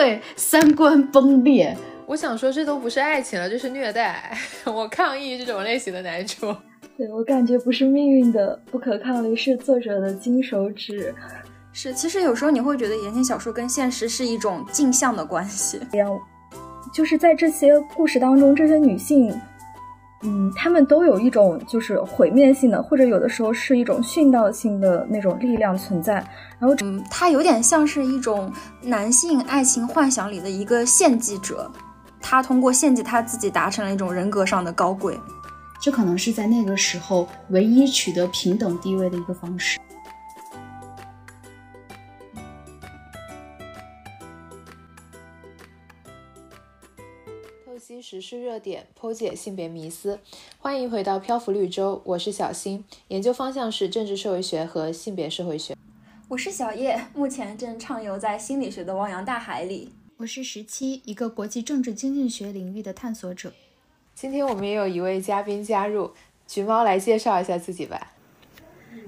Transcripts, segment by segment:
对，三观崩裂。我想说，这都不是爱情了，这是虐待。我抗议这种类型的男主。对我感觉不是命运的不可抗力，是作者的金手指。是，其实有时候你会觉得言情小说跟现实是一种镜像的关系。就是在这些故事当中，这些女性，嗯，他们都有一种就是毁灭性的，或者有的时候是一种殉道性的那种力量存在。然后，嗯，他有点像是一种男性爱情幻想里的一个献祭者。他通过献祭他自己，达成了一种人格上的高贵，这可能是在那个时候唯一取得平等地位的一个方式。时事热点，剖解性别迷思，欢迎回到漂浮绿洲，我是小新，研究方向是政治社会学和性别社会学。我是小叶，目前正畅游在心理学的汪洋大海里。我是十七，一个国际政治经济学领域的探索者。今天我们也有一位嘉宾加入，橘猫来介绍一下自己吧。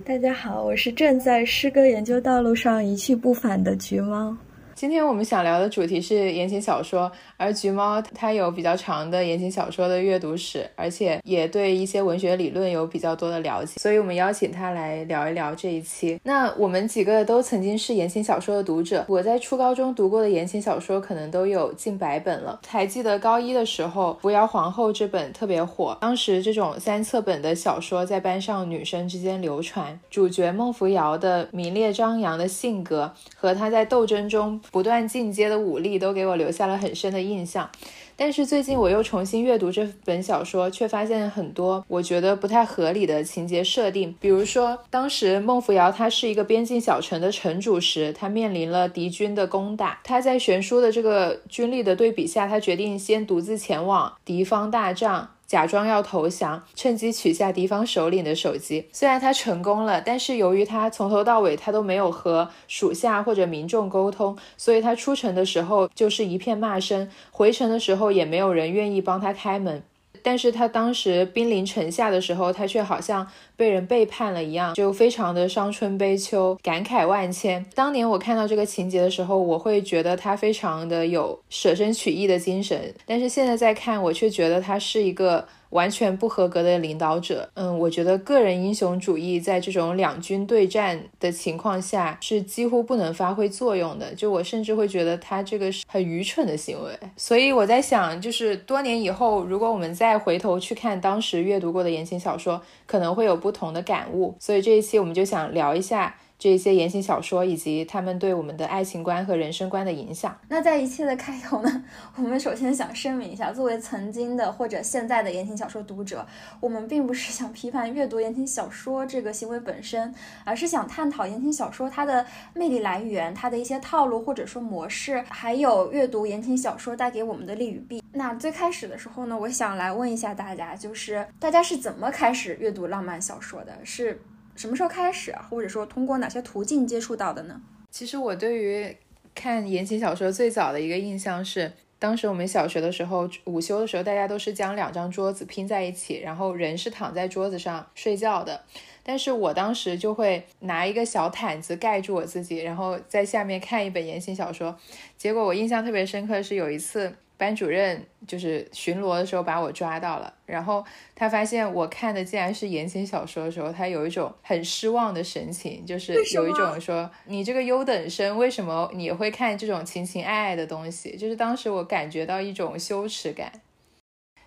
大家好，我是正在诗歌研究道路上一去不返的橘猫。今天我们想聊的主题是言情小说，而橘猫它有比较长的言情小说的阅读史，而且也对一些文学理论有比较多的了解，所以我们邀请他来聊一聊这一期。那我们几个都曾经是言情小说的读者，我在初高中读过的言情小说可能都有近百本了。还记得高一的时候，《扶摇皇后》这本特别火，当时这种三册本的小说在班上女生之间流传，主角孟扶摇的明烈张扬的性格和她在斗争中。不断进阶的武力都给我留下了很深的印象，但是最近我又重新阅读这本小说，却发现很多我觉得不太合理的情节设定。比如说，当时孟扶摇他是一个边境小城的城主时，他面临了敌军的攻打，他在悬殊的这个军力的对比下，他决定先独自前往敌方大帐。假装要投降，趁机取下敌方首领的手机。虽然他成功了，但是由于他从头到尾他都没有和属下或者民众沟通，所以他出城的时候就是一片骂声，回城的时候也没有人愿意帮他开门。但是他当时兵临城下的时候，他却好像被人背叛了一样，就非常的伤春悲秋，感慨万千。当年我看到这个情节的时候，我会觉得他非常的有舍身取义的精神，但是现在再看，我却觉得他是一个。完全不合格的领导者，嗯，我觉得个人英雄主义在这种两军对战的情况下是几乎不能发挥作用的。就我甚至会觉得他这个是很愚蠢的行为。所以我在想，就是多年以后，如果我们再回头去看当时阅读过的言情小说，可能会有不同的感悟。所以这一期我们就想聊一下。这些言情小说以及他们对我们的爱情观和人生观的影响。那在一切的开头呢，我们首先想声明一下，作为曾经的或者现在的言情小说读者，我们并不是想批判阅读言情小说这个行为本身，而是想探讨言情小说它的魅力来源、它的一些套路或者说模式，还有阅读言情小说带给我们的利与弊。那最开始的时候呢，我想来问一下大家，就是大家是怎么开始阅读浪漫小说的？是？什么时候开始，或者说通过哪些途径接触到的呢？其实我对于看言情小说最早的一个印象是，当时我们小学的时候，午休的时候，大家都是将两张桌子拼在一起，然后人是躺在桌子上睡觉的。但是我当时就会拿一个小毯子盖住我自己，然后在下面看一本言情小说。结果我印象特别深刻的是有一次。班主任就是巡逻的时候把我抓到了，然后他发现我看的竟然是言情小说的时候，他有一种很失望的神情，就是有一种说你这个优等生为什么你会看这种情情爱爱的东西？就是当时我感觉到一种羞耻感，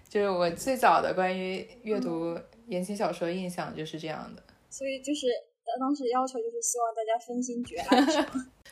就是我最早的关于阅读言情小说的印象就是这样的。所以就是当时要求就是希望大家分心绝 爱，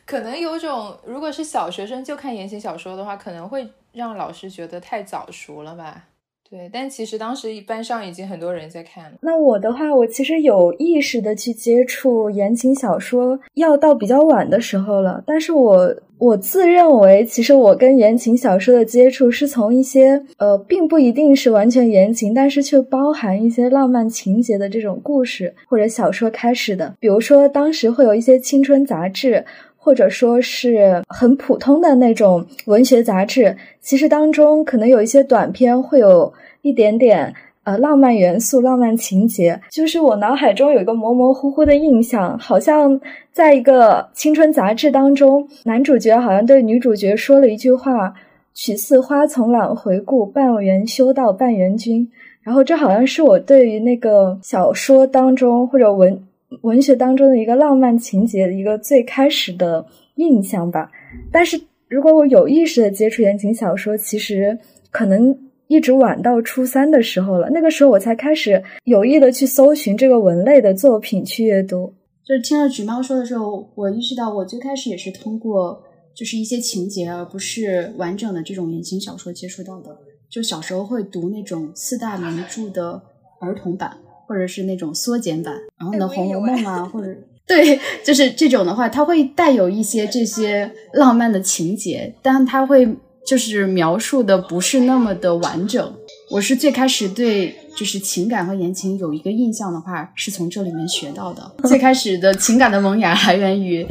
可能有种如果是小学生就看言情小说的话，可能会。让老师觉得太早熟了吧？对，但其实当时班上已经很多人在看。那我的话，我其实有意识的去接触言情小说，要到比较晚的时候了。但是我我自认为，其实我跟言情小说的接触是从一些呃，并不一定是完全言情，但是却包含一些浪漫情节的这种故事或者小说开始的。比如说，当时会有一些青春杂志。或者说是很普通的那种文学杂志，其实当中可能有一些短篇，会有一点点呃浪漫元素、浪漫情节，就是我脑海中有一个模模糊糊的印象，好像在一个青春杂志当中，男主角好像对女主角说了一句话：“取似花丛懒回顾，半缘修道半缘君。”然后这好像是我对于那个小说当中或者文文学当中的一个浪漫情节的一个最开始的印象吧。但是如果我有意识的接触言情小说，其实可能一直晚到初三的时候了。那个时候我才开始有意的去搜寻这个文类的作品去阅读。就是听了橘猫说的时候，我意识到我最开始也是通过就是一些情节，而不是完整的这种言情小说接触到的。就小时候会读那种四大名著的儿童版，或者是那种缩减版，然后呢，《红楼梦》啊，或者对，就是这种的话，它会带有一些这些浪漫的情节，但它会就是描述的不是那么的完整。我是最开始对就是情感和言情有一个印象的话，是从这里面学到的。最开始的情感的萌芽来源于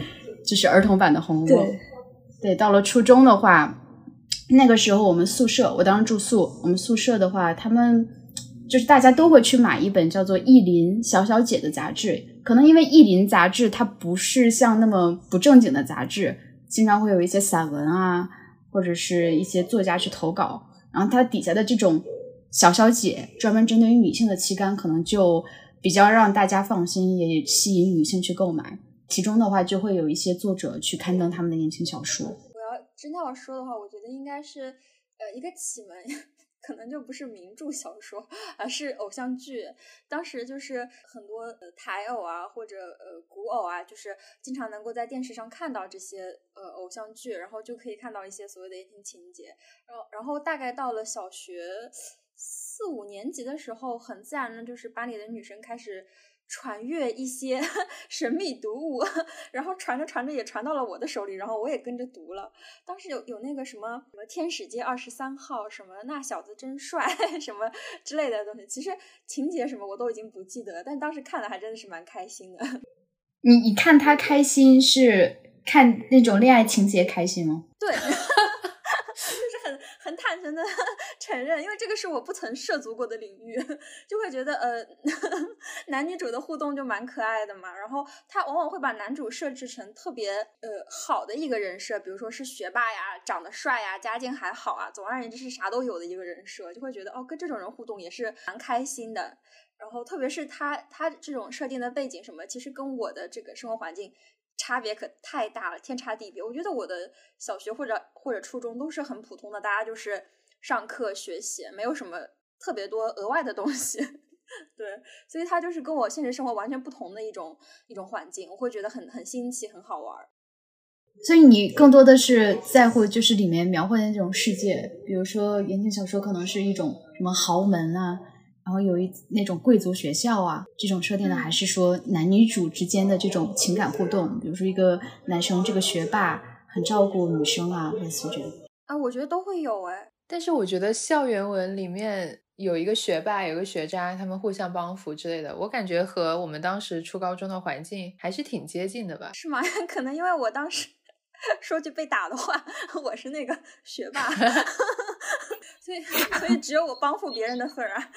就是儿童版的《红楼梦》，对，到了初中的话。那个时候我们宿舍，我当时住宿。我们宿舍的话，他们就是大家都会去买一本叫做《意林小小姐》的杂志。可能因为《意林》杂志它不是像那么不正经的杂志，经常会有一些散文啊，或者是一些作家去投稿。然后它底下的这种小小姐，专门针对于女性的期刊，可能就比较让大家放心，也吸引女性去购买。其中的话，就会有一些作者去刊登他们的言情小说。我要真的要说的话，我觉得应该是，呃，一个启蒙，可能就不是名著小说，而是偶像剧。当时就是很多呃台偶啊，或者呃古偶啊，就是经常能够在电视上看到这些呃偶像剧，然后就可以看到一些所谓的言情情节。然后，然后大概到了小学四五年级的时候，很自然的就是班里的女生开始。传阅一些 神秘读物，然后传着传着也传到了我的手里，然后我也跟着读了。当时有有那个什么什么天使街二十三号，什么那小子真帅，什么之类的东西。其实情节什么我都已经不记得，但当时看的还真的是蛮开心的。你你看他开心是看那种恋爱情节开心吗？对。就是很很坦诚的承认，因为这个是我不曾涉足过的领域，就会觉得呃，男女主的互动就蛮可爱的嘛。然后他往往会把男主设置成特别呃好的一个人设，比如说是学霸呀、长得帅呀、家境还好啊，总而言之是啥都有的一个人设，就会觉得哦，跟这种人互动也是蛮开心的。然后特别是他他这种设定的背景什么，其实跟我的这个生活环境。差别可太大了，天差地别。我觉得我的小学或者或者初中都是很普通的，大家就是上课学习，没有什么特别多额外的东西。对，所以它就是跟我现实生活完全不同的一种一种环境，我会觉得很很新奇，很好玩。所以你更多的是在乎就是里面描绘的那种世界，比如说言情小说可能是一种什么豪门啊。然后有一那种贵族学校啊，这种设定呢，还是说男女主之间的这种情感互动，比如说一个男生这个学霸很照顾女生啊，类似这种啊，我觉得都会有哎。但是我觉得校园文里面有一个学霸，有个学渣，他们互相帮扶之类的，我感觉和我们当时初高中的环境还是挺接近的吧？是吗？可能因为我当时 说句被打的话，我是那个学霸。所以，所以只有我帮扶别人的份儿啊。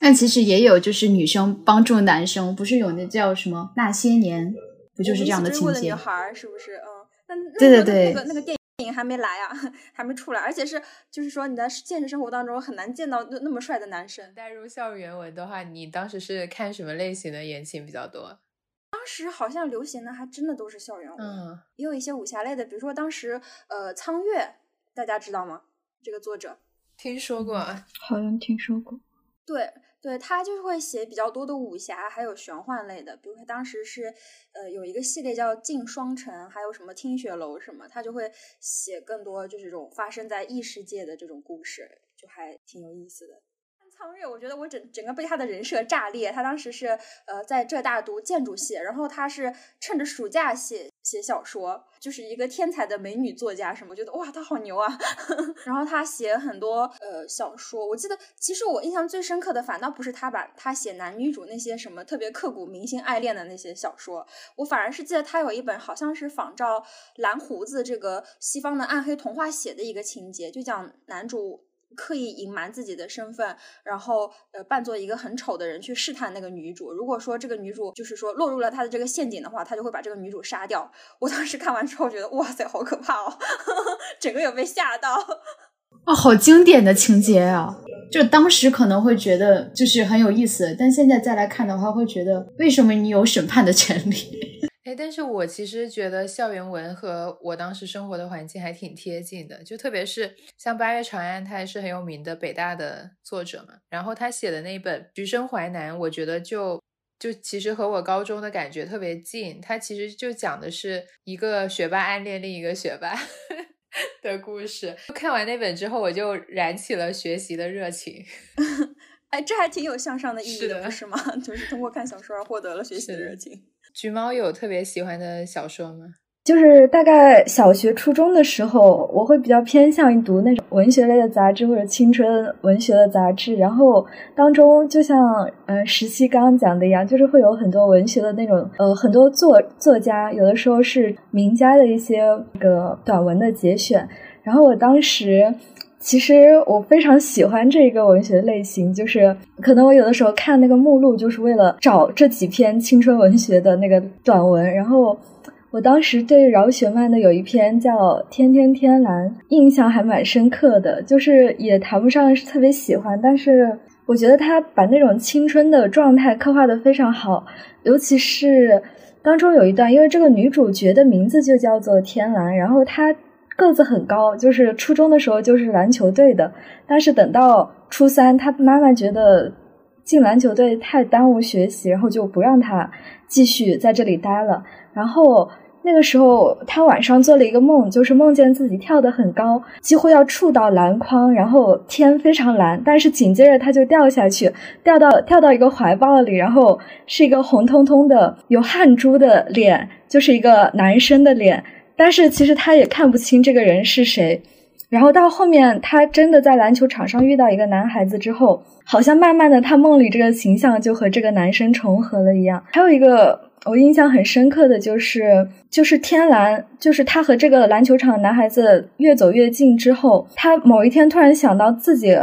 但其实也有，就是女生帮助男生，不是有那叫什么那些年，不就是这样的情节？女孩是不是？嗯，那对对对，那个那个电影还没来啊，还没出来，而且是就是说你在现实生活当中很难见到那那么帅的男生。带入校园文的话，你当时是看什么类型的言情比较多？当时好像流行的还真的都是校园文，嗯，也有一些武侠类的，比如说当时呃苍月，大家知道吗？这个作者听说过，好像听说过。对，对他就是会写比较多的武侠，还有玄幻类的。比如他当时是，呃，有一个系列叫《镜双城》，还有什么《听雪楼》什么，他就会写更多就是这种发生在异世界的这种故事，就还挺有意思的。苍月，我觉得我整整个被他的人设炸裂。他当时是呃在浙大读建筑系，然后他是趁着暑假写写小说，就是一个天才的美女作家什么，我觉得哇他好牛啊。然后他写很多呃小说，我记得其实我印象最深刻的反倒不是他把他写男女主那些什么特别刻骨铭心爱恋的那些小说，我反而是记得他有一本好像是仿照蓝胡子这个西方的暗黑童话写的一个情节，就讲男主。刻意隐瞒自己的身份，然后呃扮作一个很丑的人去试探那个女主。如果说这个女主就是说落入了他的这个陷阱的话，他就会把这个女主杀掉。我当时看完之后觉得哇塞，好可怕哦，整个有被吓到。哦，好经典的情节啊！就当时可能会觉得就是很有意思，但现在再来看的话，会觉得为什么你有审判的权利？哎，但是我其实觉得校园文和我当时生活的环境还挺贴近的，就特别是像八月长安，他也是很有名的北大的作者嘛。然后他写的那本《橘生淮南》，我觉得就就其实和我高中的感觉特别近。他其实就讲的是一个学霸暗恋另一个学霸 的故事。看完那本之后，我就燃起了学习的热情。哎，这还挺有向上的意义的，不是吗？就是通过看小说而获得了学习的热情。橘猫有特别喜欢的小说吗？就是大概小学、初中的时候，我会比较偏向于读那种文学类的杂志或者青春文学的杂志。然后当中，就像呃十七刚刚讲的一样，就是会有很多文学的那种呃很多作作家，有的时候是名家的一些个短文的节选。然后我当时。其实我非常喜欢这个文学类型，就是可能我有的时候看那个目录，就是为了找这几篇青春文学的那个短文。然后我当时对饶雪漫的有一篇叫《天天天蓝》，印象还蛮深刻的，就是也谈不上是特别喜欢，但是我觉得他把那种青春的状态刻画的非常好，尤其是当中有一段，因为这个女主角的名字就叫做天蓝，然后她。个子很高，就是初中的时候就是篮球队的，但是等到初三，他妈妈觉得进篮球队太耽误学习，然后就不让他继续在这里待了。然后那个时候，他晚上做了一个梦，就是梦见自己跳得很高，几乎要触到篮筐，然后天非常蓝，但是紧接着他就掉下去，掉到跳到一个怀抱里，然后是一个红彤彤的有汗珠的脸，就是一个男生的脸。但是其实他也看不清这个人是谁，然后到后面他真的在篮球场上遇到一个男孩子之后，好像慢慢的他梦里这个形象就和这个男生重合了一样。还有一个我印象很深刻的就是，就是天蓝，就是他和这个篮球场男孩子越走越近之后，他某一天突然想到自己。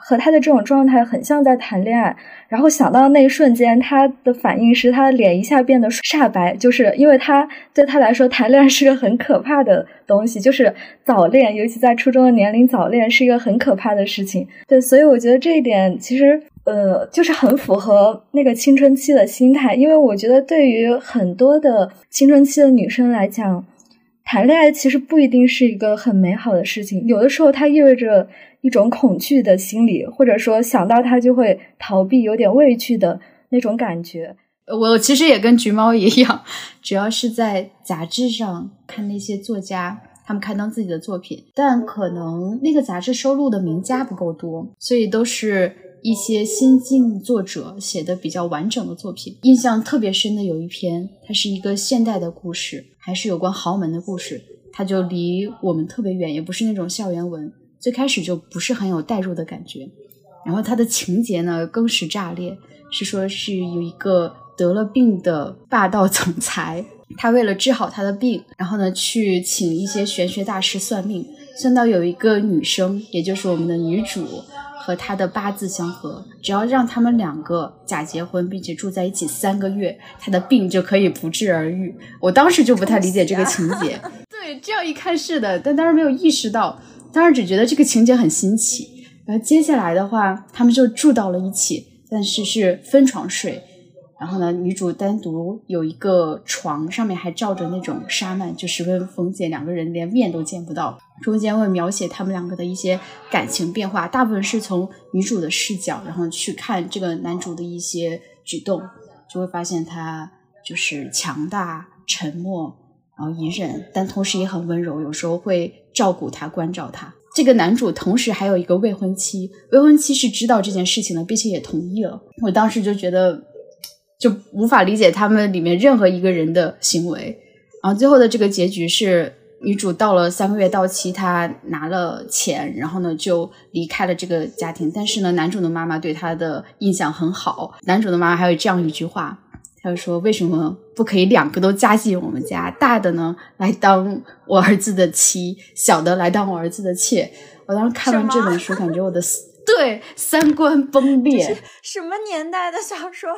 和他的这种状态很像在谈恋爱，然后想到那一瞬间，他的反应是他的脸一下变得煞白，就是因为他对他来说谈恋爱是个很可怕的东西，就是早恋，尤其在初中的年龄早恋是一个很可怕的事情。对，所以我觉得这一点其实呃，就是很符合那个青春期的心态，因为我觉得对于很多的青春期的女生来讲，谈恋爱其实不一定是一个很美好的事情，有的时候它意味着。一种恐惧的心理，或者说想到他就会逃避，有点畏惧的那种感觉。我其实也跟橘猫一样，主要是在杂志上看那些作家他们刊登自己的作品，但可能那个杂志收录的名家不够多，所以都是一些新晋作者写的比较完整的作品。印象特别深的有一篇，它是一个现代的故事，还是有关豪门的故事，它就离我们特别远，也不是那种校园文。最开始就不是很有代入的感觉，然后它的情节呢更是炸裂，是说是有一个得了病的霸道总裁，他为了治好他的病，然后呢去请一些玄学大师算命，算到有一个女生，也就是我们的女主和她的八字相合，只要让他们两个假结婚，并且住在一起三个月，她的病就可以不治而愈。我当时就不太理解这个情节，对，这样一看是的，但当时没有意识到。当时只觉得这个情节很新奇，然后接下来的话，他们就住到了一起，但是是分床睡。然后呢，女主单独有一个床，上面还罩着那种纱幔，就十分封建，两个人连面都见不到。中间会描写他们两个的一些感情变化，大部分是从女主的视角，然后去看这个男主的一些举动，就会发现他就是强大、沉默，然后隐忍，但同时也很温柔，有时候会。照顾他，关照他。这个男主同时还有一个未婚妻，未婚妻是知道这件事情的，并且也同意了。我当时就觉得，就无法理解他们里面任何一个人的行为。然后最后的这个结局是，女主到了三个月到期，她拿了钱，然后呢就离开了这个家庭。但是呢，男主的妈妈对她的印象很好。男主的妈妈还有这样一句话。他说：“为什么不可以两个都加进我们家？大的呢来当我儿子的妻，小的来当我儿子的妾。”我当时看完这本书，感觉我的 对三观崩裂。什么年代的小说？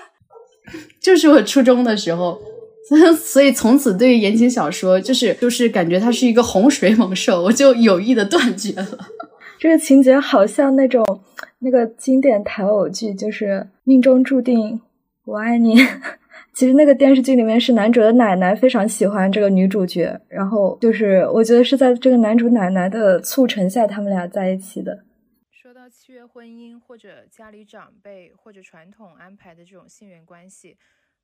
就是我初中的时候，所以从此对于言情小说，就是就是感觉它是一个洪水猛兽，我就有意的断绝了。这个情节好像那种那个经典台偶剧，就是命中注定我爱你。其实那个电视剧里面是男主的奶奶非常喜欢这个女主角，然后就是我觉得是在这个男主奶奶的促成下，他们俩在一起的。说到契约婚姻或者家里长辈或者传统安排的这种性缘关系，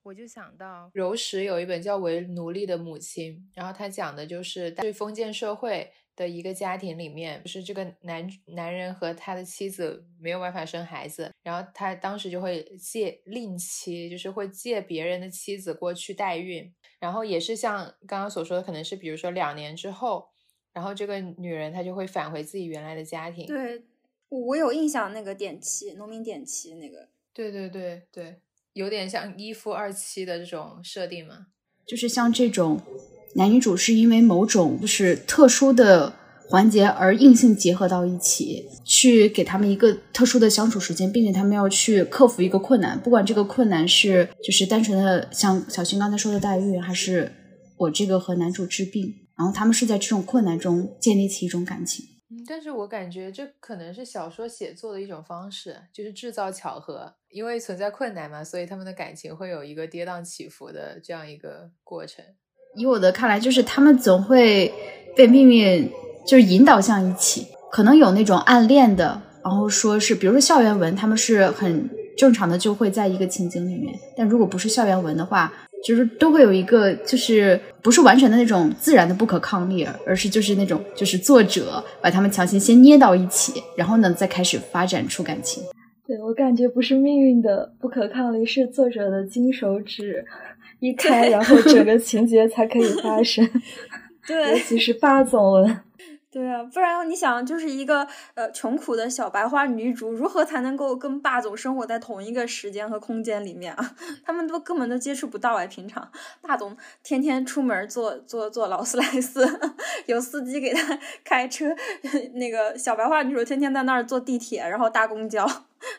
我就想到柔石有一本叫《为奴隶的母亲》，然后他讲的就是对封建社会。的一个家庭里面，就是这个男男人和他的妻子没有办法生孩子，然后他当时就会借另妻，就是会借别人的妻子过去代孕，然后也是像刚刚所说的，可能是比如说两年之后，然后这个女人她就会返回自己原来的家庭。对，我有印象那个点妻，农民点妻那个。对对对对，有点像一夫二妻的这种设定嘛，就是像这种。男女主是因为某种就是特殊的环节而硬性结合到一起，去给他们一个特殊的相处时间，并且他们要去克服一个困难，不管这个困难是就是单纯的像小新刚才说的代孕，还是我这个和男主治病，然后他们是在这种困难中建立起一种感情。嗯，但是我感觉这可能是小说写作的一种方式，就是制造巧合，因为存在困难嘛，所以他们的感情会有一个跌宕起伏的这样一个过程。以我的看来，就是他们总会被命运就是引导向一起，可能有那种暗恋的，然后说是，比如说校园文，他们是很正常的，就会在一个情景里面。但如果不是校园文的话，就是都会有一个，就是不是完全的那种自然的不可抗力，而是就是那种就是作者把他们强行先捏到一起，然后呢再开始发展出感情。对我感觉不是命运的不可抗力，是作者的金手指。一开，然后整个情节才可以发生。对，尤其是霸总文。对啊，不然你想，就是一个呃穷苦的小白花女主，如何才能够跟霸总生活在同一个时间和空间里面啊？他们都根本都接触不到哎，平常霸总天天出门坐坐坐劳斯莱斯，有司机给他开车，那个小白花女主天天在那儿坐地铁，然后搭公交，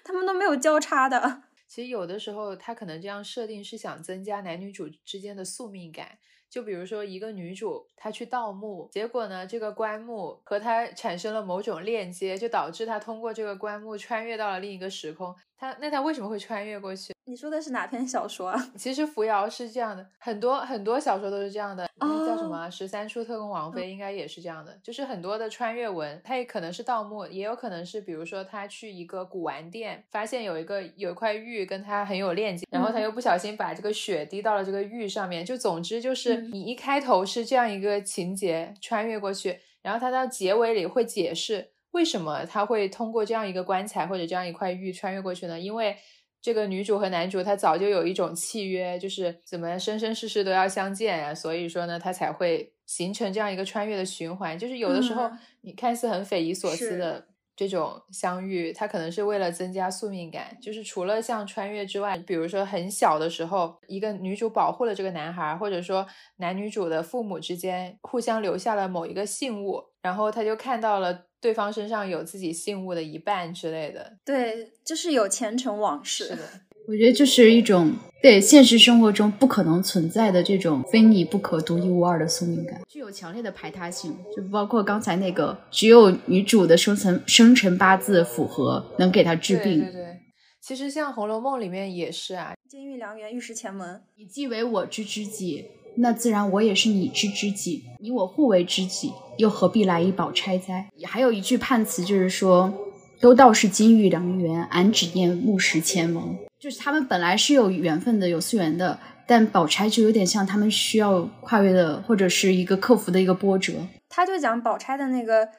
他们都没有交叉的。其实有的时候，他可能这样设定是想增加男女主之间的宿命感。就比如说，一个女主她去盗墓，结果呢，这个棺木和她产生了某种链接，就导致她通过这个棺木穿越到了另一个时空。她那他为什么会穿越过去？你说的是哪篇小说啊？其实扶摇是这样的，很多很多小说都是这样的。那叫什么？十三出特工王妃应该也是这样的，就是很多的穿越文，它也可能是盗墓，也有可能是比如说他去一个古玩店，发现有一个有一块玉跟他很有链接，然后他又不小心把这个血滴到了这个玉上面。就总之就是你一开头是这样一个情节穿越过去，然后他到结尾里会解释为什么他会通过这样一个棺材或者这样一块玉穿越过去呢？因为。这个女主和男主他早就有一种契约，就是怎么生生世世都要相见啊，所以说呢，他才会形成这样一个穿越的循环。就是有的时候你看似很匪夷所思的这种相遇，它可能是为了增加宿命感。就是除了像穿越之外，比如说很小的时候，一个女主保护了这个男孩，或者说男女主的父母之间互相留下了某一个信物，然后他就看到了。对方身上有自己信物的一半之类的，对，就是有前尘往事。是的，我觉得就是一种对现实生活中不可能存在的这种非你不可、独一无二的宿命感，具有强烈的排他性。就包括刚才那个，只有女主的生辰生辰八字符合，能给她治病。对对，其实像《红楼梦》里面也是啊，“金玉良缘，玉石前门”，你既为我之知己。那自然我也是你之知己，你我互为知己，又何必来一宝钗哉？还有一句判词就是说，都道是金玉良缘，俺只念木石前盟。就是他们本来是有缘分的，有素缘的，但宝钗就有点像他们需要跨越的，或者是一个克服的一个波折。他就讲宝钗的那个。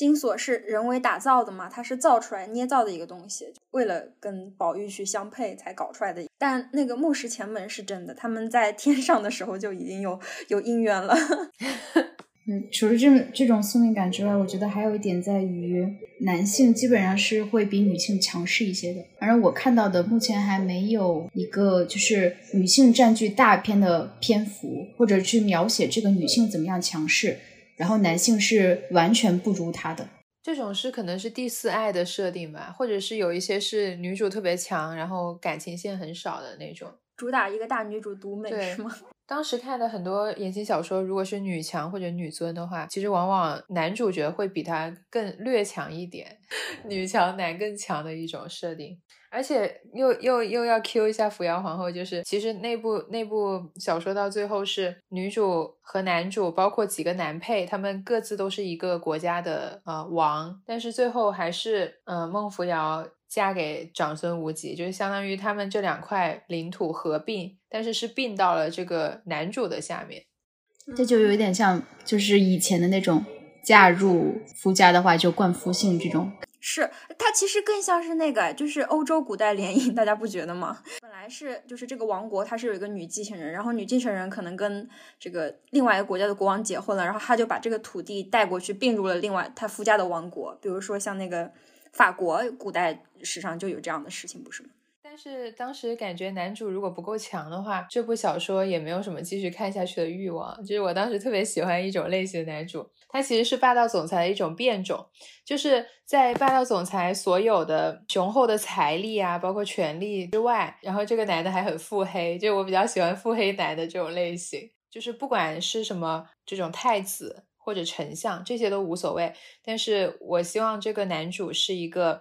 金锁是人为打造的嘛，它是造出来、捏造的一个东西，为了跟宝玉去相配才搞出来的。但那个木石前门是真的，他们在天上的时候就已经有有姻缘了。嗯，除了这这种宿命感之外，我觉得还有一点在于，男性基本上是会比女性强势一些的。反正我看到的目前还没有一个就是女性占据大片的篇幅，或者去描写这个女性怎么样强势。然后男性是完全不如他的，这种是可能是第四爱的设定吧，或者是有一些是女主特别强，然后感情线很少的那种，主打一个大女主独美是吗？当时看的很多言情小说，如果是女强或者女尊的话，其实往往男主角会比她更略强一点，女强男更强的一种设定。而且又又又要 Q 一下扶摇皇后，就是其实那部那部小说到最后是女主和男主，包括几个男配，他们各自都是一个国家的呃王，但是最后还是呃孟扶摇嫁给长孙无忌，就是相当于他们这两块领土合并，但是是并到了这个男主的下面。这就有一点像，就是以前的那种嫁入夫家的话就冠夫姓这种。是，它其实更像是那个，就是欧洲古代联姻，大家不觉得吗？本来是就是这个王国，它是有一个女继承人，然后女继承人可能跟这个另外一个国家的国王结婚了，然后他就把这个土地带过去，并入了另外他夫家的王国。比如说像那个法国古代史上就有这样的事情，不是吗？但是当时感觉男主如果不够强的话，这部小说也没有什么继续看下去的欲望。就是我当时特别喜欢一种类型的男主，他其实是霸道总裁的一种变种，就是在霸道总裁所有的雄厚的财力啊，包括权力之外，然后这个男的还很腹黑，就我比较喜欢腹黑男的这种类型，就是不管是什么这种太子。或者丞相这些都无所谓，但是我希望这个男主是一个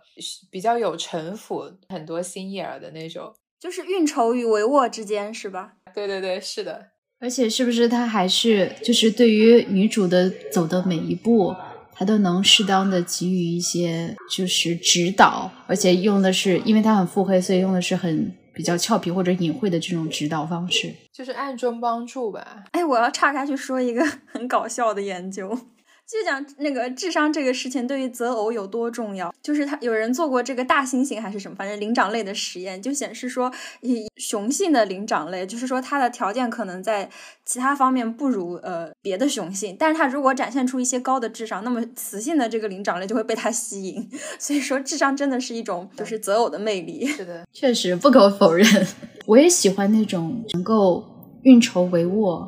比较有城府、很多心眼儿的那种。就是运筹与帷幄之间，是吧？对对对，是的。而且是不是他还是就是对于女主的走的每一步，他都能适当的给予一些就是指导，而且用的是因为他很腹黑，所以用的是很比较俏皮或者隐晦的这种指导方式。就是暗中帮助吧。哎，我要岔开去说一个 很搞笑的研究，就讲那个智商这个事情对于择偶有多重要。就是他有人做过这个大猩猩还是什么，反正灵长类的实验，就显示说，以雄性的灵长类，就是说它的条件可能在其他方面不如呃别的雄性，但是它如果展现出一些高的智商，那么雌性的这个灵长类就会被它吸引。所以说，智商真的是一种就是择偶的魅力。是的，确实不可否认。我也喜欢那种能够运筹帷幄，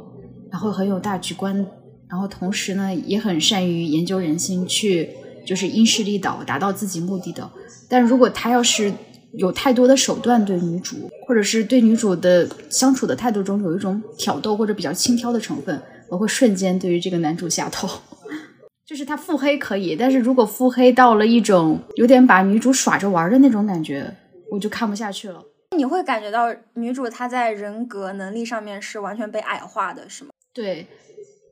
然后很有大局观，然后同时呢也很善于研究人心，去就是因势利导，达到自己目的的。但如果他要是有太多的手段对女主，或者是对女主的相处的态度中有一种挑逗或者比较轻佻的成分，我会瞬间对于这个男主下头。就是他腹黑可以，但是如果腹黑到了一种有点把女主耍着玩的那种感觉，我就看不下去了。你会感觉到女主她在人格能力上面是完全被矮化的，是吗？对，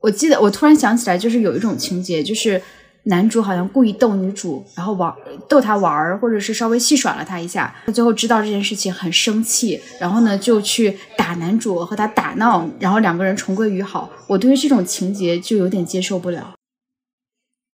我记得我突然想起来，就是有一种情节，就是男主好像故意逗女主，然后玩逗她玩儿，或者是稍微戏耍了她一下，他最后知道这件事情很生气，然后呢就去打男主和他打闹，然后两个人重归于好。我对于这种情节就有点接受不了。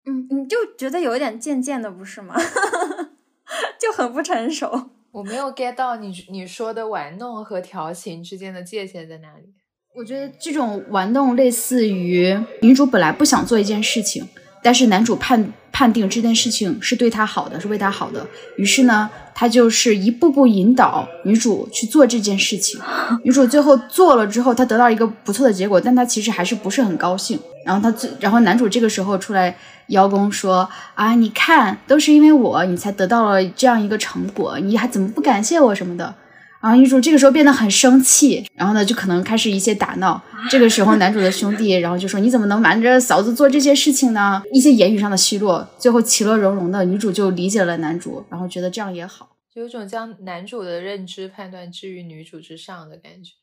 嗯，你就觉得有一点贱贱的，不是吗？就很不成熟。我没有 get 到你你说的玩弄和调情之间的界限在哪里？我觉得这种玩弄类似于女主本来不想做一件事情，但是男主判判定这件事情是对她好的，是为她好的，于是呢，他就是一步步引导女主去做这件事情。女主最后做了之后，她得到一个不错的结果，但她其实还是不是很高兴。然后他最，然后男主这个时候出来邀功说啊，你看，都是因为我，你才得到了这样一个成果，你还怎么不感谢我什么的？然后女主这个时候变得很生气，然后呢，就可能开始一些打闹。这个时候，男主的兄弟然后就说：“你怎么能瞒着嫂子做这些事情呢？”一些言语上的奚落，最后其乐融融的，女主就理解了男主，然后觉得这样也好，就有种将男主的认知判断置于女主之上的感觉。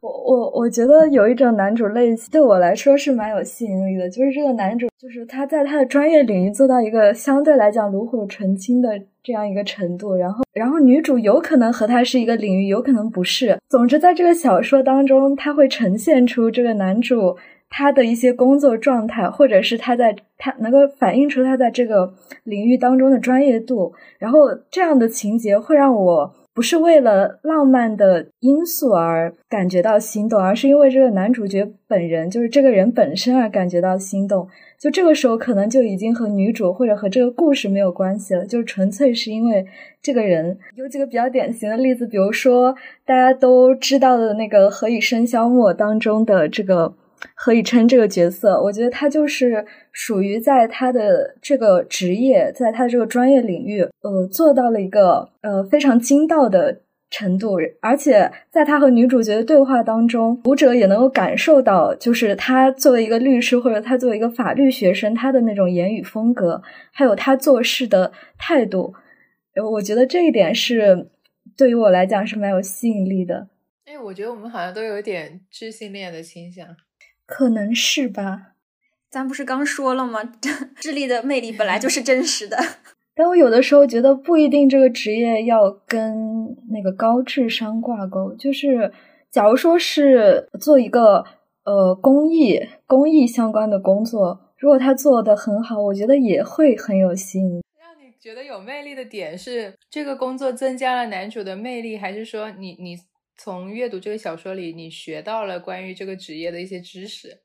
我我我觉得有一种男主类型对我来说是蛮有吸引力的，就是这个男主，就是他在他的专业领域做到一个相对来讲炉火纯青的这样一个程度，然后然后女主有可能和他是一个领域，有可能不是。总之，在这个小说当中，他会呈现出这个男主他的一些工作状态，或者是他在他能够反映出他在这个领域当中的专业度，然后这样的情节会让我。不是为了浪漫的因素而感觉到心动，而是因为这个男主角本人，就是这个人本身而感觉到心动。就这个时候，可能就已经和女主或者和这个故事没有关系了，就纯粹是因为这个人。有几个比较典型的例子，比如说大家都知道的那个《何以笙箫默》当中的这个何以琛这个角色，我觉得他就是属于在他的这个职业，在他的这个专业领域，呃，做到了一个呃非常精到的程度，而且在他和女主角的对话当中，读者也能够感受到，就是他作为一个律师或者他作为一个法律学生，他的那种言语风格，还有他做事的态度，呃我觉得这一点是对于我来讲是蛮有吸引力的。哎，我觉得我们好像都有点知性恋的倾向。可能是吧，咱不是刚说了吗？智力的魅力本来就是真实的。但我有的时候觉得不一定这个职业要跟那个高智商挂钩。就是假如说是做一个呃公益公益相关的工作，如果他做的很好，我觉得也会很有吸引力。让你觉得有魅力的点是这个工作增加了男主的魅力，还是说你你？从阅读这个小说里，你学到了关于这个职业的一些知识。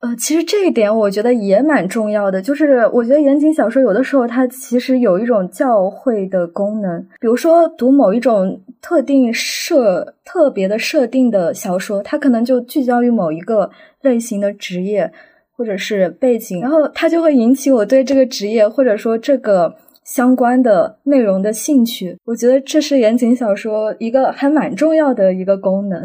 呃，其实这一点我觉得也蛮重要的。就是我觉得言情小说有的时候它其实有一种教诲的功能。比如说读某一种特定设特别的设定的小说，它可能就聚焦于某一个类型的职业或者是背景，然后它就会引起我对这个职业或者说这个。相关的内容的兴趣，我觉得这是言情小说一个还蛮重要的一个功能。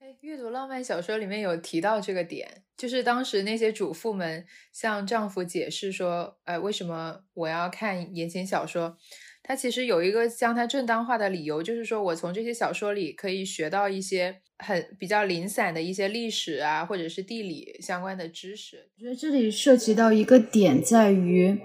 哎，阅读浪漫小说里面有提到这个点，就是当时那些主妇们向丈夫解释说，哎，为什么我要看言情小说？他其实有一个将它正当化的理由，就是说我从这些小说里可以学到一些很比较零散的一些历史啊，或者是地理相关的知识。我觉得这里涉及到一个点在于。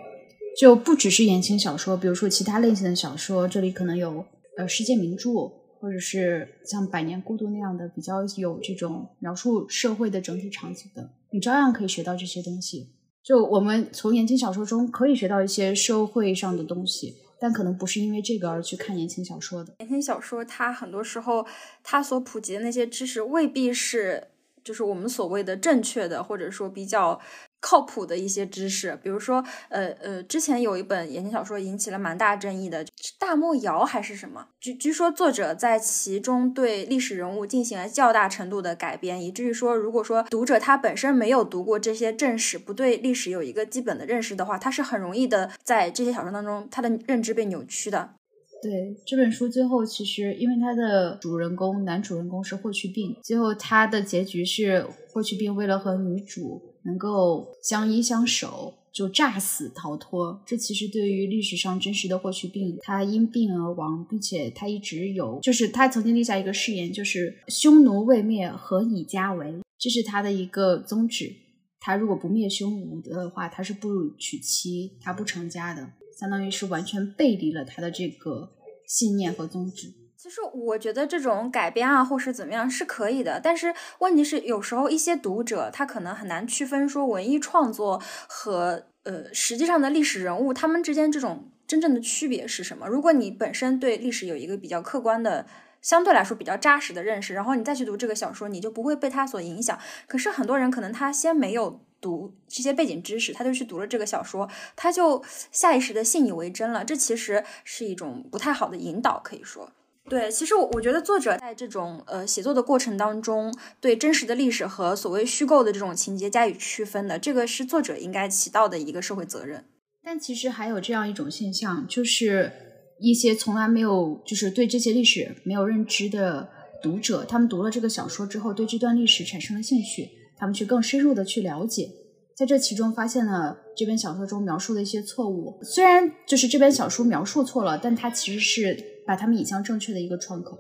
就不只是言情小说，比如说其他类型的小说，这里可能有呃世界名著，或者是像《百年孤独》那样的比较有这种描述社会的整体场景的，你照样可以学到这些东西。就我们从言情小说中可以学到一些社会上的东西，但可能不是因为这个而去看言情小说的。言情小说它很多时候它所普及的那些知识未必是就是我们所谓的正确的，或者说比较。靠谱的一些知识，比如说，呃呃，之前有一本言情小说引起了蛮大争议的，大漠谣还是什么？据据说作者在其中对历史人物进行了较大程度的改编，以至于说，如果说读者他本身没有读过这些正史，不对历史有一个基本的认识的话，他是很容易的在这些小说当中，他的认知被扭曲的。对这本书最后，其实因为他的主人公男主人公是霍去病，最后他的结局是霍去病为了和女主。能够相依相守，就诈死逃脱。这其实对于历史上真实的霍去病，他因病而亡，并且他一直有，就是他曾经立下一个誓言，就是匈奴未灭，何以家为？这是他的一个宗旨。他如果不灭匈奴的话，他是不娶妻，他不成家的，相当于是完全背离了他的这个信念和宗旨。其实我觉得这种改编啊，或是怎么样是可以的，但是问题是，有时候一些读者他可能很难区分说文艺创作和呃实际上的历史人物他们之间这种真正的区别是什么。如果你本身对历史有一个比较客观的、相对来说比较扎实的认识，然后你再去读这个小说，你就不会被它所影响。可是很多人可能他先没有读这些背景知识，他就去读了这个小说，他就下意识的信以为真了，这其实是一种不太好的引导，可以说。对，其实我我觉得作者在这种呃写作的过程当中，对真实的历史和所谓虚构的这种情节加以区分的，这个是作者应该起到的一个社会责任。但其实还有这样一种现象，就是一些从来没有就是对这些历史没有认知的读者，他们读了这个小说之后，对这段历史产生了兴趣，他们去更深入的去了解，在这其中发现了这本小说中描述的一些错误。虽然就是这本小说描述错了，但它其实是。把他们引向正确的一个窗口，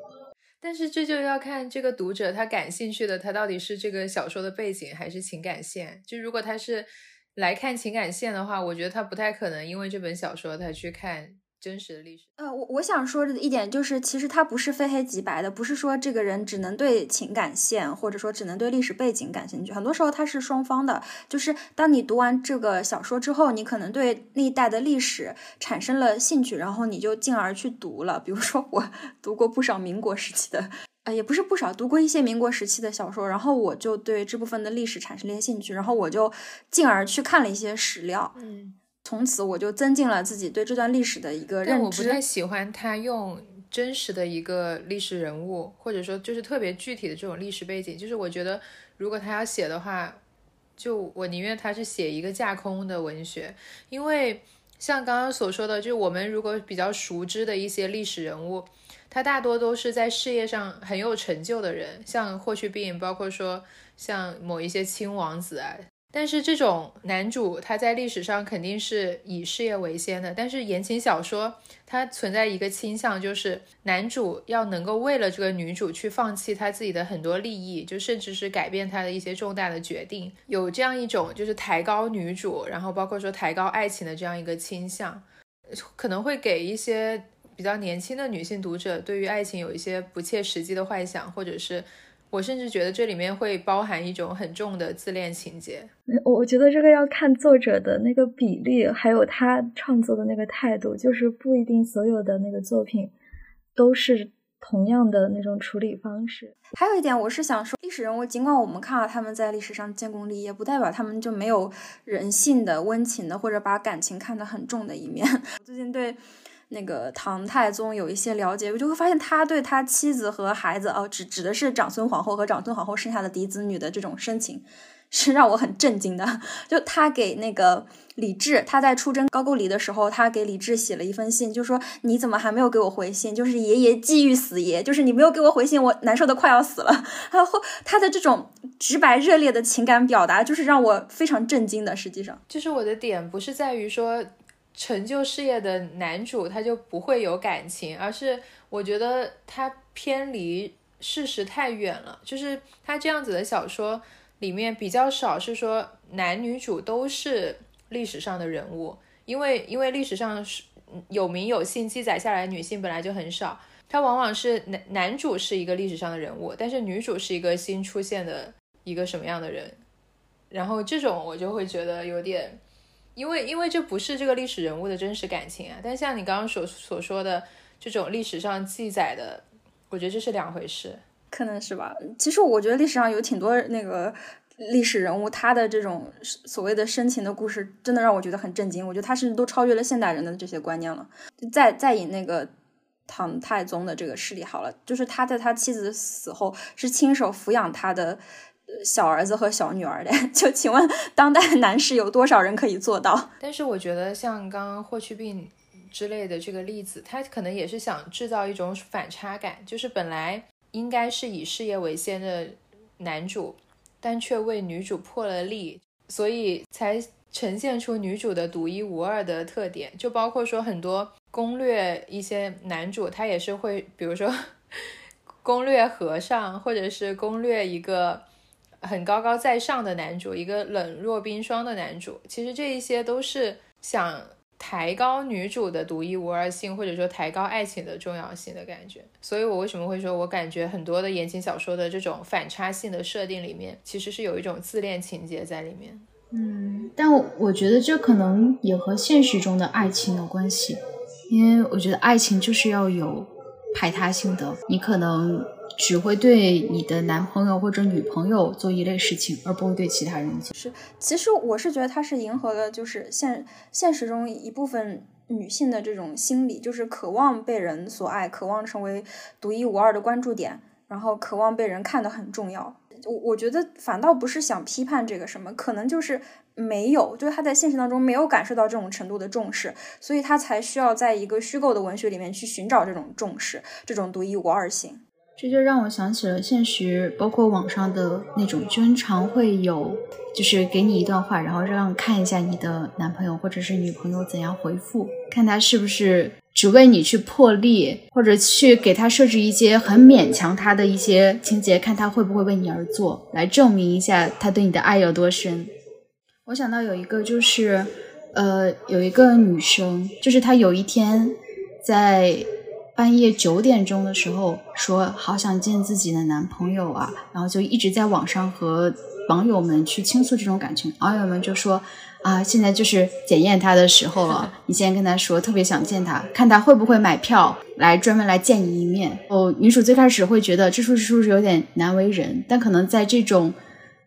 但是这就要看这个读者他感兴趣的，他到底是这个小说的背景还是情感线。就如果他是来看情感线的话，我觉得他不太可能因为这本小说他去看。真实的历史，呃，我我想说的一点就是，其实它不是非黑即白的，不是说这个人只能对情感线，或者说只能对历史背景感兴趣，很多时候它是双方的。就是当你读完这个小说之后，你可能对那一代的历史产生了兴趣，然后你就进而去读了。比如说，我 读过不少民国时期的，呃，也不是不少，读过一些民国时期的小说，然后我就对这部分的历史产生了一些兴趣，然后我就进而去看了一些史料，嗯。从此我就增进了自己对这段历史的一个认知。但我不太喜欢他用真实的一个历史人物，或者说就是特别具体的这种历史背景。就是我觉得，如果他要写的话，就我宁愿他是写一个架空的文学，因为像刚刚所说的，就我们如果比较熟知的一些历史人物，他大多都是在事业上很有成就的人，像霍去病，包括说像某一些亲王子啊。但是这种男主他在历史上肯定是以事业为先的，但是言情小说它存在一个倾向，就是男主要能够为了这个女主去放弃他自己的很多利益，就甚至是改变他的一些重大的决定，有这样一种就是抬高女主，然后包括说抬高爱情的这样一个倾向，可能会给一些比较年轻的女性读者对于爱情有一些不切实际的幻想，或者是。我甚至觉得这里面会包含一种很重的自恋情节。我我觉得这个要看作者的那个比例，还有他创作的那个态度，就是不一定所有的那个作品都是同样的那种处理方式。还有一点，我是想说，历史人物尽管我们看到他们在历史上建功立业，不代表他们就没有人性的、温情的，或者把感情看得很重的一面。我最近对。那个唐太宗有一些了解，我就会发现他对他妻子和孩子，哦，指指的是长孙皇后和长孙皇后生下的嫡子女的这种深情，是让我很震惊的。就他给那个李治，他在出征高句丽的时候，他给李治写了一封信，就说你怎么还没有给我回信？就是爷爷既欲死爷，就是你没有给我回信，我难受的快要死了。然后他的这种直白热烈的情感表达，就是让我非常震惊的。实际上，就是我的点不是在于说。成就事业的男主他就不会有感情，而是我觉得他偏离事实太远了。就是他这样子的小说里面比较少是说男女主都是历史上的人物，因为因为历史上是有名有姓记载下来女性本来就很少，他往往是男男主是一个历史上的人物，但是女主是一个新出现的一个什么样的人，然后这种我就会觉得有点。因为，因为这不是这个历史人物的真实感情啊。但像你刚刚所所说的这种历史上记载的，我觉得这是两回事，可能是吧。其实我觉得历史上有挺多那个历史人物，他的这种所谓的深情的故事，真的让我觉得很震惊。我觉得他甚至都超越了现代人的这些观念了。再再以那个唐太宗的这个事例好了，就是他在他妻子死后是亲手抚养他的。小儿子和小女儿的，就请问当代男士有多少人可以做到？但是我觉得像刚刚霍去病之类的这个例子，他可能也是想制造一种反差感，就是本来应该是以事业为先的男主，但却为女主破了例，所以才呈现出女主的独一无二的特点。就包括说很多攻略一些男主，他也是会，比如说 攻略和尚，或者是攻略一个。很高高在上的男主，一个冷若冰霜的男主，其实这一些都是想抬高女主的独一无二性，或者说抬高爱情的重要性的感觉。所以我为什么会说，我感觉很多的言情小说的这种反差性的设定里面，其实是有一种自恋情节在里面。嗯，但我觉得这可能也和现实中的爱情有关系，因为我觉得爱情就是要有排他性的，你可能。只会对你的男朋友或者女朋友做一类事情，而不会对其他人做。是，其实我是觉得它是迎合了就是现现实中一部分女性的这种心理，就是渴望被人所爱，渴望成为独一无二的关注点，然后渴望被人看得很重要。我我觉得反倒不是想批判这个什么，可能就是没有，就是他在现实当中没有感受到这种程度的重视，所以他才需要在一个虚构的文学里面去寻找这种重视，这种独一无二性。这就让我想起了现实，包括网上的那种，经常会有，就是给你一段话，然后让看一下你的男朋友或者是女朋友怎样回复，看他是不是只为你去破例，或者去给他设置一些很勉强他的一些情节，看他会不会为你而做，来证明一下他对你的爱有多深。我想到有一个就是，呃，有一个女生，就是她有一天在。半夜九点钟的时候，说好想见自己的男朋友啊，然后就一直在网上和网友们去倾诉这种感情。网友们就说啊，现在就是检验他的时候了，你现在跟他说特别想见他，看他会不会买票来专门来见你一面。哦，女主最开始会觉得这是是不是有点难为人，但可能在这种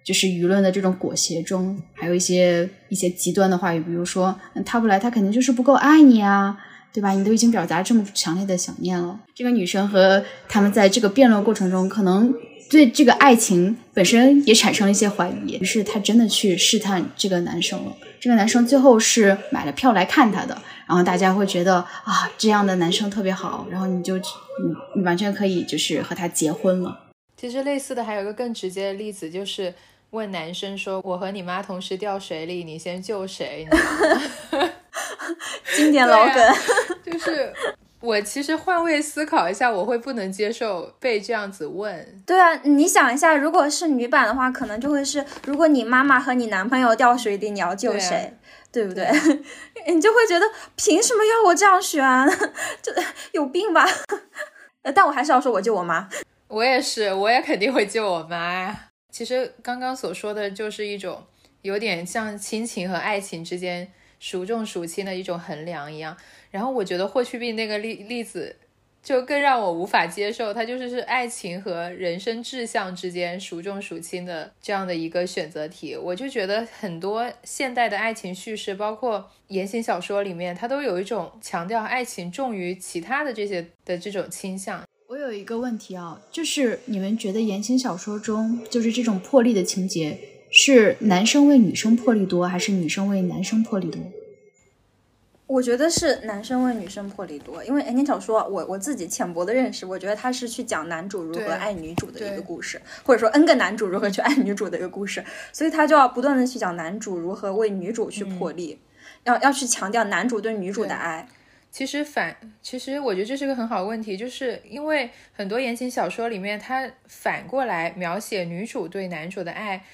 就是舆论的这种裹挟中，还有一些一些极端的话语，比如说他不来，他肯定就是不够爱你啊。对吧？你都已经表达这么强烈的想念了。这个女生和他们在这个辩论过程中，可能对这个爱情本身也产生了一些怀疑，于是她真的去试探这个男生了。这个男生最后是买了票来看他的，然后大家会觉得啊，这样的男生特别好，然后你就你你完全可以就是和他结婚了。其实类似的还有一个更直接的例子，就是问男生说：“我和你妈同时掉水里，你先救谁？” 经典老梗，就是我其实换位思考一下，我会不能接受被这样子问。对啊，你想一下，如果是女版的话，可能就会是：如果你妈妈和你男朋友掉水里，你要救谁？对不对？你就会觉得凭什么要我这样选？就有病吧？但我还是要说，我救我妈。我也是，我也肯定会救我妈呀。其实刚刚所说的就是一种有点像亲情和爱情之间。孰重孰轻的一种衡量一样，然后我觉得霍去病那个例例子就更让我无法接受，他就是是爱情和人生志向之间孰重孰轻的这样的一个选择题。我就觉得很多现代的爱情叙事，包括言情小说里面，它都有一种强调爱情重于其他的这些的这种倾向。我有一个问题啊，就是你们觉得言情小说中就是这种破例的情节？是男生为女生破例多，还是女生为男生破例多？我觉得是男生为女生破例多，因为言情小说，我我自己浅薄的认识，我觉得他是去讲男主如何爱女主的一个故事，或者说 N 个男主如何去爱女主的一个故事，所以他就要不断的去讲男主如何为女主去破例，要要去强调男主对女主的爱。其实反，其实我觉得这是个很好的问题，就是因为很多言情小说里面，他反过来描写女主对男主的爱。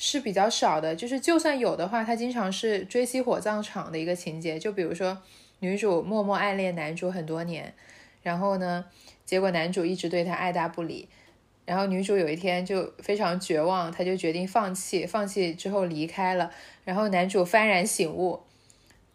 是比较少的，就是就算有的话，它经常是追妻火葬场的一个情节。就比如说，女主默默暗恋男主很多年，然后呢，结果男主一直对她爱答不理，然后女主有一天就非常绝望，她就决定放弃，放弃之后离开了。然后男主幡然醒悟，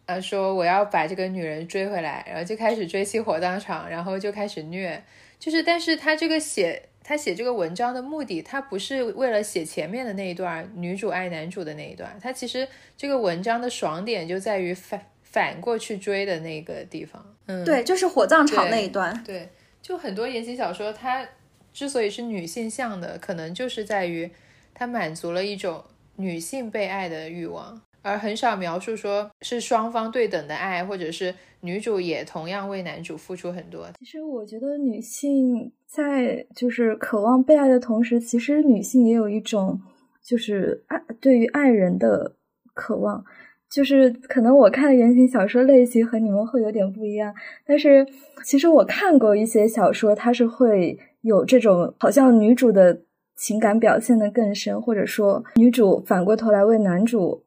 呃，说我要把这个女人追回来，然后就开始追妻火葬场，然后就开始虐，就是，但是他这个写。他写这个文章的目的，他不是为了写前面的那一段女主爱男主的那一段，他其实这个文章的爽点就在于反反过去追的那个地方。嗯，对，就是火葬场那一段。对，就很多言情小说，它之所以是女性向的，可能就是在于它满足了一种女性被爱的欲望。而很少描述说是双方对等的爱，或者是女主也同样为男主付出很多。其实我觉得女性在就是渴望被爱的同时，其实女性也有一种就是爱对于爱人的渴望。就是可能我看的言情小说类型和你们会有点不一样，但是其实我看过一些小说，它是会有这种好像女主的情感表现的更深，或者说女主反过头来为男主。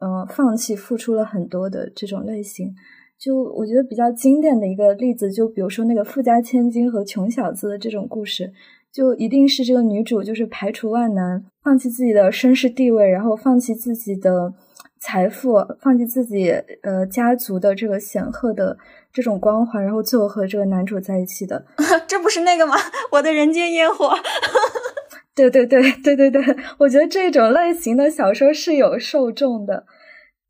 嗯，放弃付出了很多的这种类型，就我觉得比较经典的一个例子，就比如说那个富家千金和穷小子的这种故事，就一定是这个女主就是排除万难，放弃自己的身世地位，然后放弃自己的财富，放弃自己呃家族的这个显赫的这种光环，然后最后和这个男主在一起的。这不是那个吗？我的人间烟火。对对对对对对，我觉得这种类型的小说是有受众的。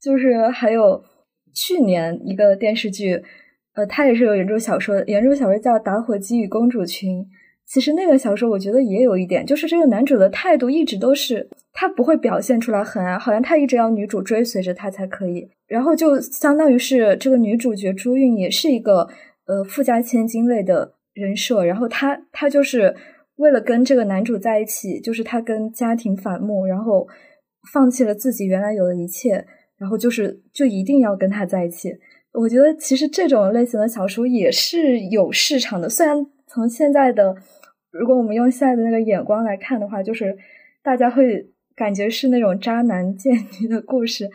就是还有去年一个电视剧，呃，它也是有原著小说，原著小说叫《打火机与公主裙》。其实那个小说我觉得也有一点，就是这个男主的态度一直都是他不会表现出来很爱，好像他一直要女主追随着他才可以。然后就相当于是这个女主角朱韵也是一个呃富家千金类的人设，然后她她就是为了跟这个男主在一起，就是她跟家庭反目，然后放弃了自己原来有的一切。然后就是，就一定要跟他在一起。我觉得其实这种类型的小说也是有市场的。虽然从现在的，如果我们用现在的那个眼光来看的话，就是大家会感觉是那种渣男 贱女的故事。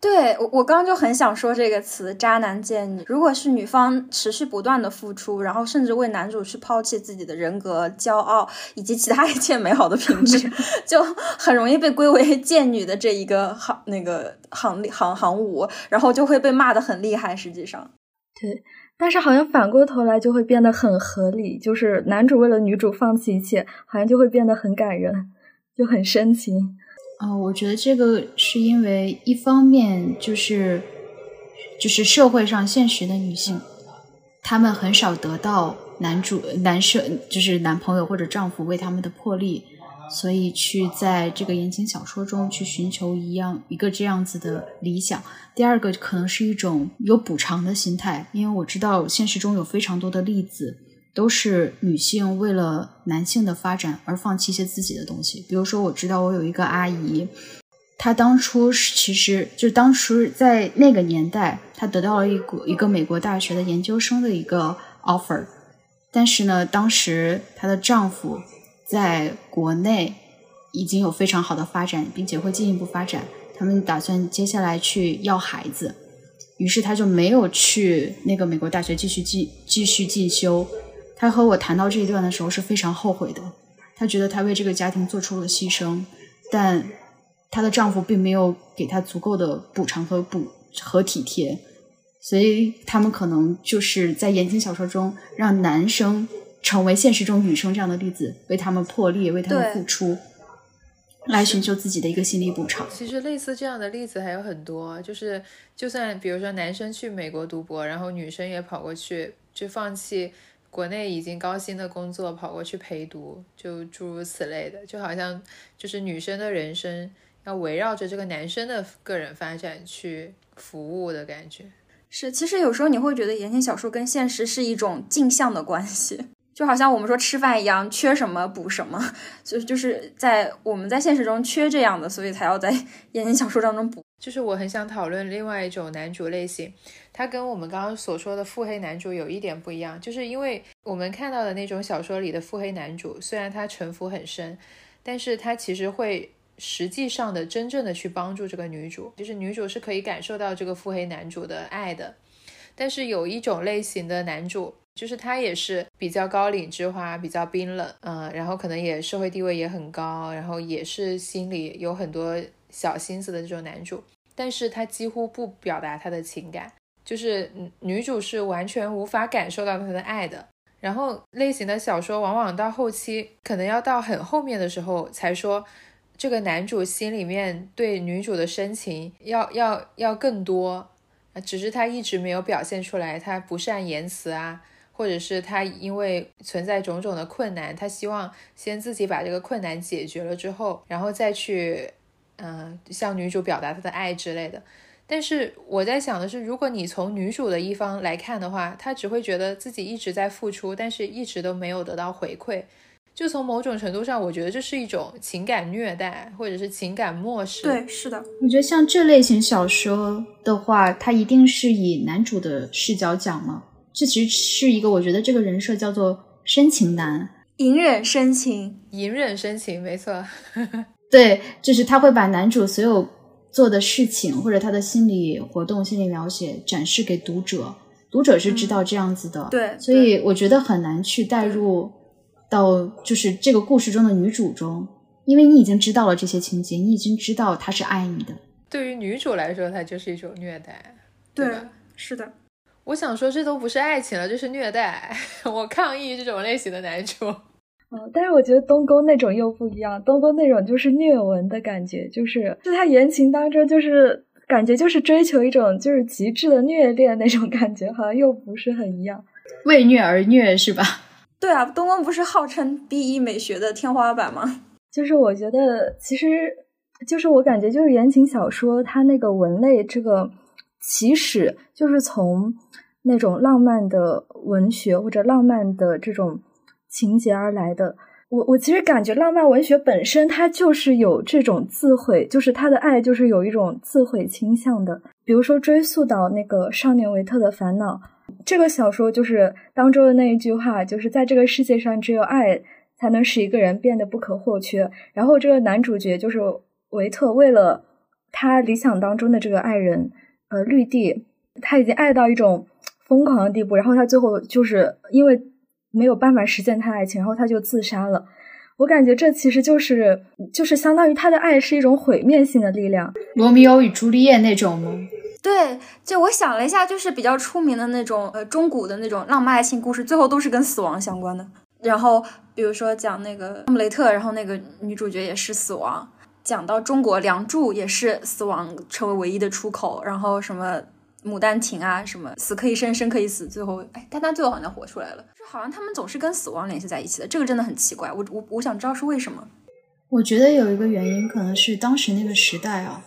对我，我刚刚就很想说这个词“渣男贱女”。如果是女方持续不断的付出，然后甚至为男主去抛弃自己的人格、骄傲以及其他一切美好的品质，就很容易被归为贱女的这一个行那个行行行伍，然后就会被骂的很厉害。实际上，对，但是好像反过头来就会变得很合理，就是男主为了女主放弃一切，好像就会变得很感人，就很深情。哦，我觉得这个是因为一方面就是就是社会上现实的女性，她们很少得到男主男生就是男朋友或者丈夫为他们的破例，所以去在这个言情小说中去寻求一样一个这样子的理想。第二个可能是一种有补偿的心态，因为我知道现实中有非常多的例子，都是女性为了男性的发展而放弃一些自己的东西。比如说，我知道我有一个阿姨。她当初是其实就当初在那个年代，她得到了一个一个美国大学的研究生的一个 offer，但是呢，当时她的丈夫在国内已经有非常好的发展，并且会进一步发展，他们打算接下来去要孩子，于是他就没有去那个美国大学继续继继续进修。他和我谈到这一段的时候是非常后悔的，他觉得他为这个家庭做出了牺牲，但。她的丈夫并没有给她足够的补偿和补和体贴，所以他们可能就是在言情小说中让男生成为现实中女生这样的例子，为他们破裂，为他们付出，来寻求自己的一个心理补偿。其实类似这样的例子还有很多，就是就算比如说男生去美国读博，然后女生也跑过去，就放弃国内已经高薪的工作，跑过去陪读，就诸如此类的，就好像就是女生的人生。要围绕着这个男生的个人发展去服务的感觉是，其实有时候你会觉得言情小说跟现实是一种镜像的关系，就好像我们说吃饭一样，缺什么补什么，就就是在我们在现实中缺这样的，所以才要在言情小说当中补。就是我很想讨论另外一种男主类型，他跟我们刚刚所说的腹黑男主有一点不一样，就是因为我们看到的那种小说里的腹黑男主，虽然他城府很深，但是他其实会。实际上的真正的去帮助这个女主，就是女主是可以感受到这个腹黑男主的爱的。但是有一种类型的男主，就是他也是比较高岭之花，比较冰冷，嗯，然后可能也社会地位也很高，然后也是心里有很多小心思的这种男主。但是他几乎不表达他的情感，就是女主是完全无法感受到他的爱的。然后类型的小说往往到后期，可能要到很后面的时候才说。这个男主心里面对女主的深情要要要更多，只是他一直没有表现出来，他不善言辞啊，或者是他因为存在种种的困难，他希望先自己把这个困难解决了之后，然后再去嗯向女主表达他的爱之类的。但是我在想的是，如果你从女主的一方来看的话，她只会觉得自己一直在付出，但是一直都没有得到回馈。就从某种程度上，我觉得这是一种情感虐待，或者是情感漠视。对，是的。我觉得像这类型小说的话，它一定是以男主的视角讲嘛。这其实是一个，我觉得这个人设叫做深情男，隐忍深情，隐忍深情，没错。对，就是他会把男主所有做的事情，或者他的心理活动、心理描写展示给读者，读者是知道这样子的。对，所以我觉得很难去带入。到就是这个故事中的女主中，因为你已经知道了这些情节，你已经知道他是爱你的。对于女主来说，她就是一种虐待，对吧？是的。我想说，这都不是爱情了，这是虐待。我抗议这种类型的男主。嗯，但是我觉得东宫那种又不一样，东宫那种就是虐文的感觉，就是就他言情当中就是感觉就是追求一种就是极致的虐恋那种感觉，好像又不是很一样。为虐而虐是吧？对啊，东宫不是号称 B E 美学的天花板吗？就是我觉得，其实就是我感觉，就是言情小说它那个文类这个起始，就是从那种浪漫的文学或者浪漫的这种情节而来的。我我其实感觉浪漫文学本身它就是有这种自毁，就是他的爱就是有一种自毁倾向的。比如说追溯到那个少年维特的烦恼。这个小说就是当中的那一句话，就是在这个世界上，只有爱才能使一个人变得不可或缺。然后这个男主角就是维特，为了他理想当中的这个爱人，呃，绿地，他已经爱到一种疯狂的地步。然后他最后就是因为没有办法实现他的爱情，然后他就自杀了。我感觉这其实就是就是相当于他的爱是一种毁灭性的力量，罗密欧与朱丽叶那种吗？对，就我想了一下，就是比较出名的那种，呃，中古的那种浪漫爱情故事，最后都是跟死亡相关的。然后，比如说讲那个《哈姆雷特》，然后那个女主角也是死亡。讲到中国，《梁祝》也是死亡成为唯一的出口。然后什么《牡丹亭啊，什么死可以生，生可以死，最后哎，但他最后好像活出来了，就好像他们总是跟死亡联系在一起的，这个真的很奇怪。我我我想知道是为什么。我觉得有一个原因，可能是当时那个时代啊，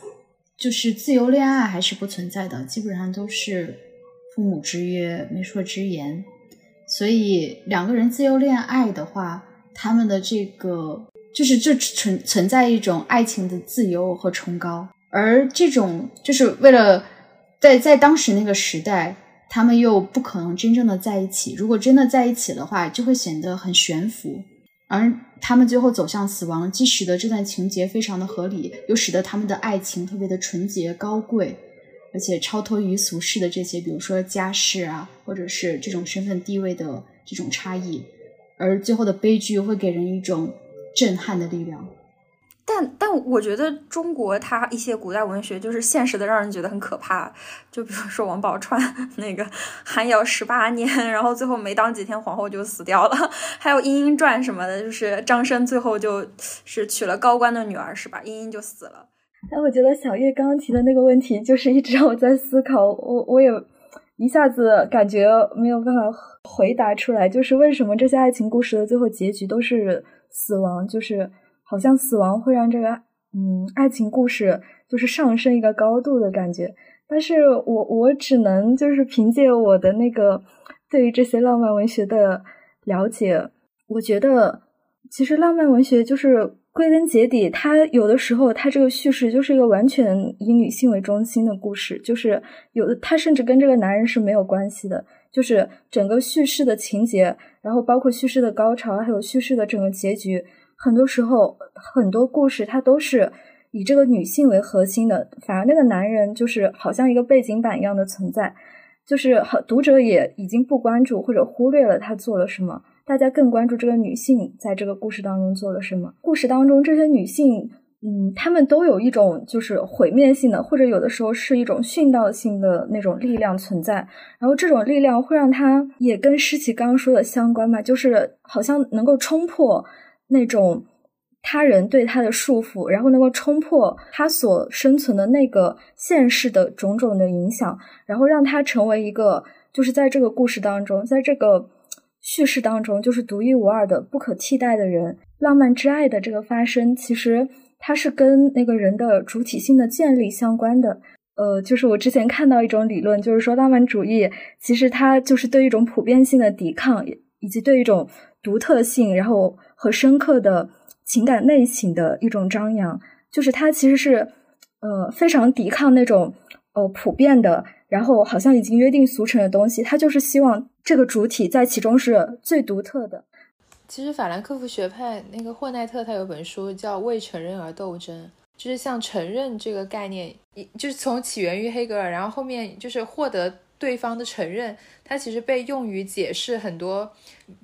就是自由恋爱还是不存在的，基本上都是父母之约、媒妁之言，所以两个人自由恋爱的话，他们的这个就是这存存在一种爱情的自由和崇高，而这种就是为了在在当时那个时代，他们又不可能真正的在一起，如果真的在一起的话，就会显得很悬浮。而他们最后走向死亡，既使得这段情节非常的合理，又使得他们的爱情特别的纯洁高贵，而且超脱于俗世的这些，比如说家世啊，或者是这种身份地位的这种差异。而最后的悲剧会给人一种震撼的力量。但但我觉得中国它一些古代文学就是现实的，让人觉得很可怕。就比如说王宝钏 那个寒窑十八年，然后最后没当几天皇后就死掉了。还有《莺莺传》什么的，就是张生最后就是娶了高官的女儿，是吧？莺莺就死了。哎，我觉得小月刚刚提的那个问题，就是一直让我在思考。我我也一下子感觉没有办法回答出来，就是为什么这些爱情故事的最后结局都是死亡？就是。好像死亡会让这个嗯爱情故事就是上升一个高度的感觉，但是我我只能就是凭借我的那个对于这些浪漫文学的了解，我觉得其实浪漫文学就是归根结底，它有的时候它这个叙事就是一个完全以女性为中心的故事，就是有的它甚至跟这个男人是没有关系的，就是整个叙事的情节，然后包括叙事的高潮，还有叙事的整个结局。很多时候，很多故事它都是以这个女性为核心的，反而那个男人就是好像一个背景板一样的存在，就是很读者也已经不关注或者忽略了他做了什么，大家更关注这个女性在这个故事当中做了什么。故事当中这些女性，嗯，她们都有一种就是毁灭性的，或者有的时候是一种殉道性的那种力量存在，然后这种力量会让她也跟诗琪刚刚说的相关嘛，就是好像能够冲破。那种他人对他的束缚，然后能够冲破他所生存的那个现实的种种的影响，然后让他成为一个，就是在这个故事当中，在这个叙事当中，就是独一无二的、不可替代的人。浪漫之爱的这个发生，其实它是跟那个人的主体性的建立相关的。呃，就是我之前看到一种理论，就是说浪漫主义其实它就是对一种普遍性的抵抗，以及对一种独特性，然后。和深刻的情感内省的一种张扬，就是他其实是呃非常抵抗那种呃普遍的，然后好像已经约定俗成的东西。他就是希望这个主体在其中是最独特的。其实法兰克福学派那个霍奈特他有本书叫《为承认而斗争》，就是像承认这个概念，一就是从起源于黑格尔，然后后面就是获得。对方的承认，它其实被用于解释很多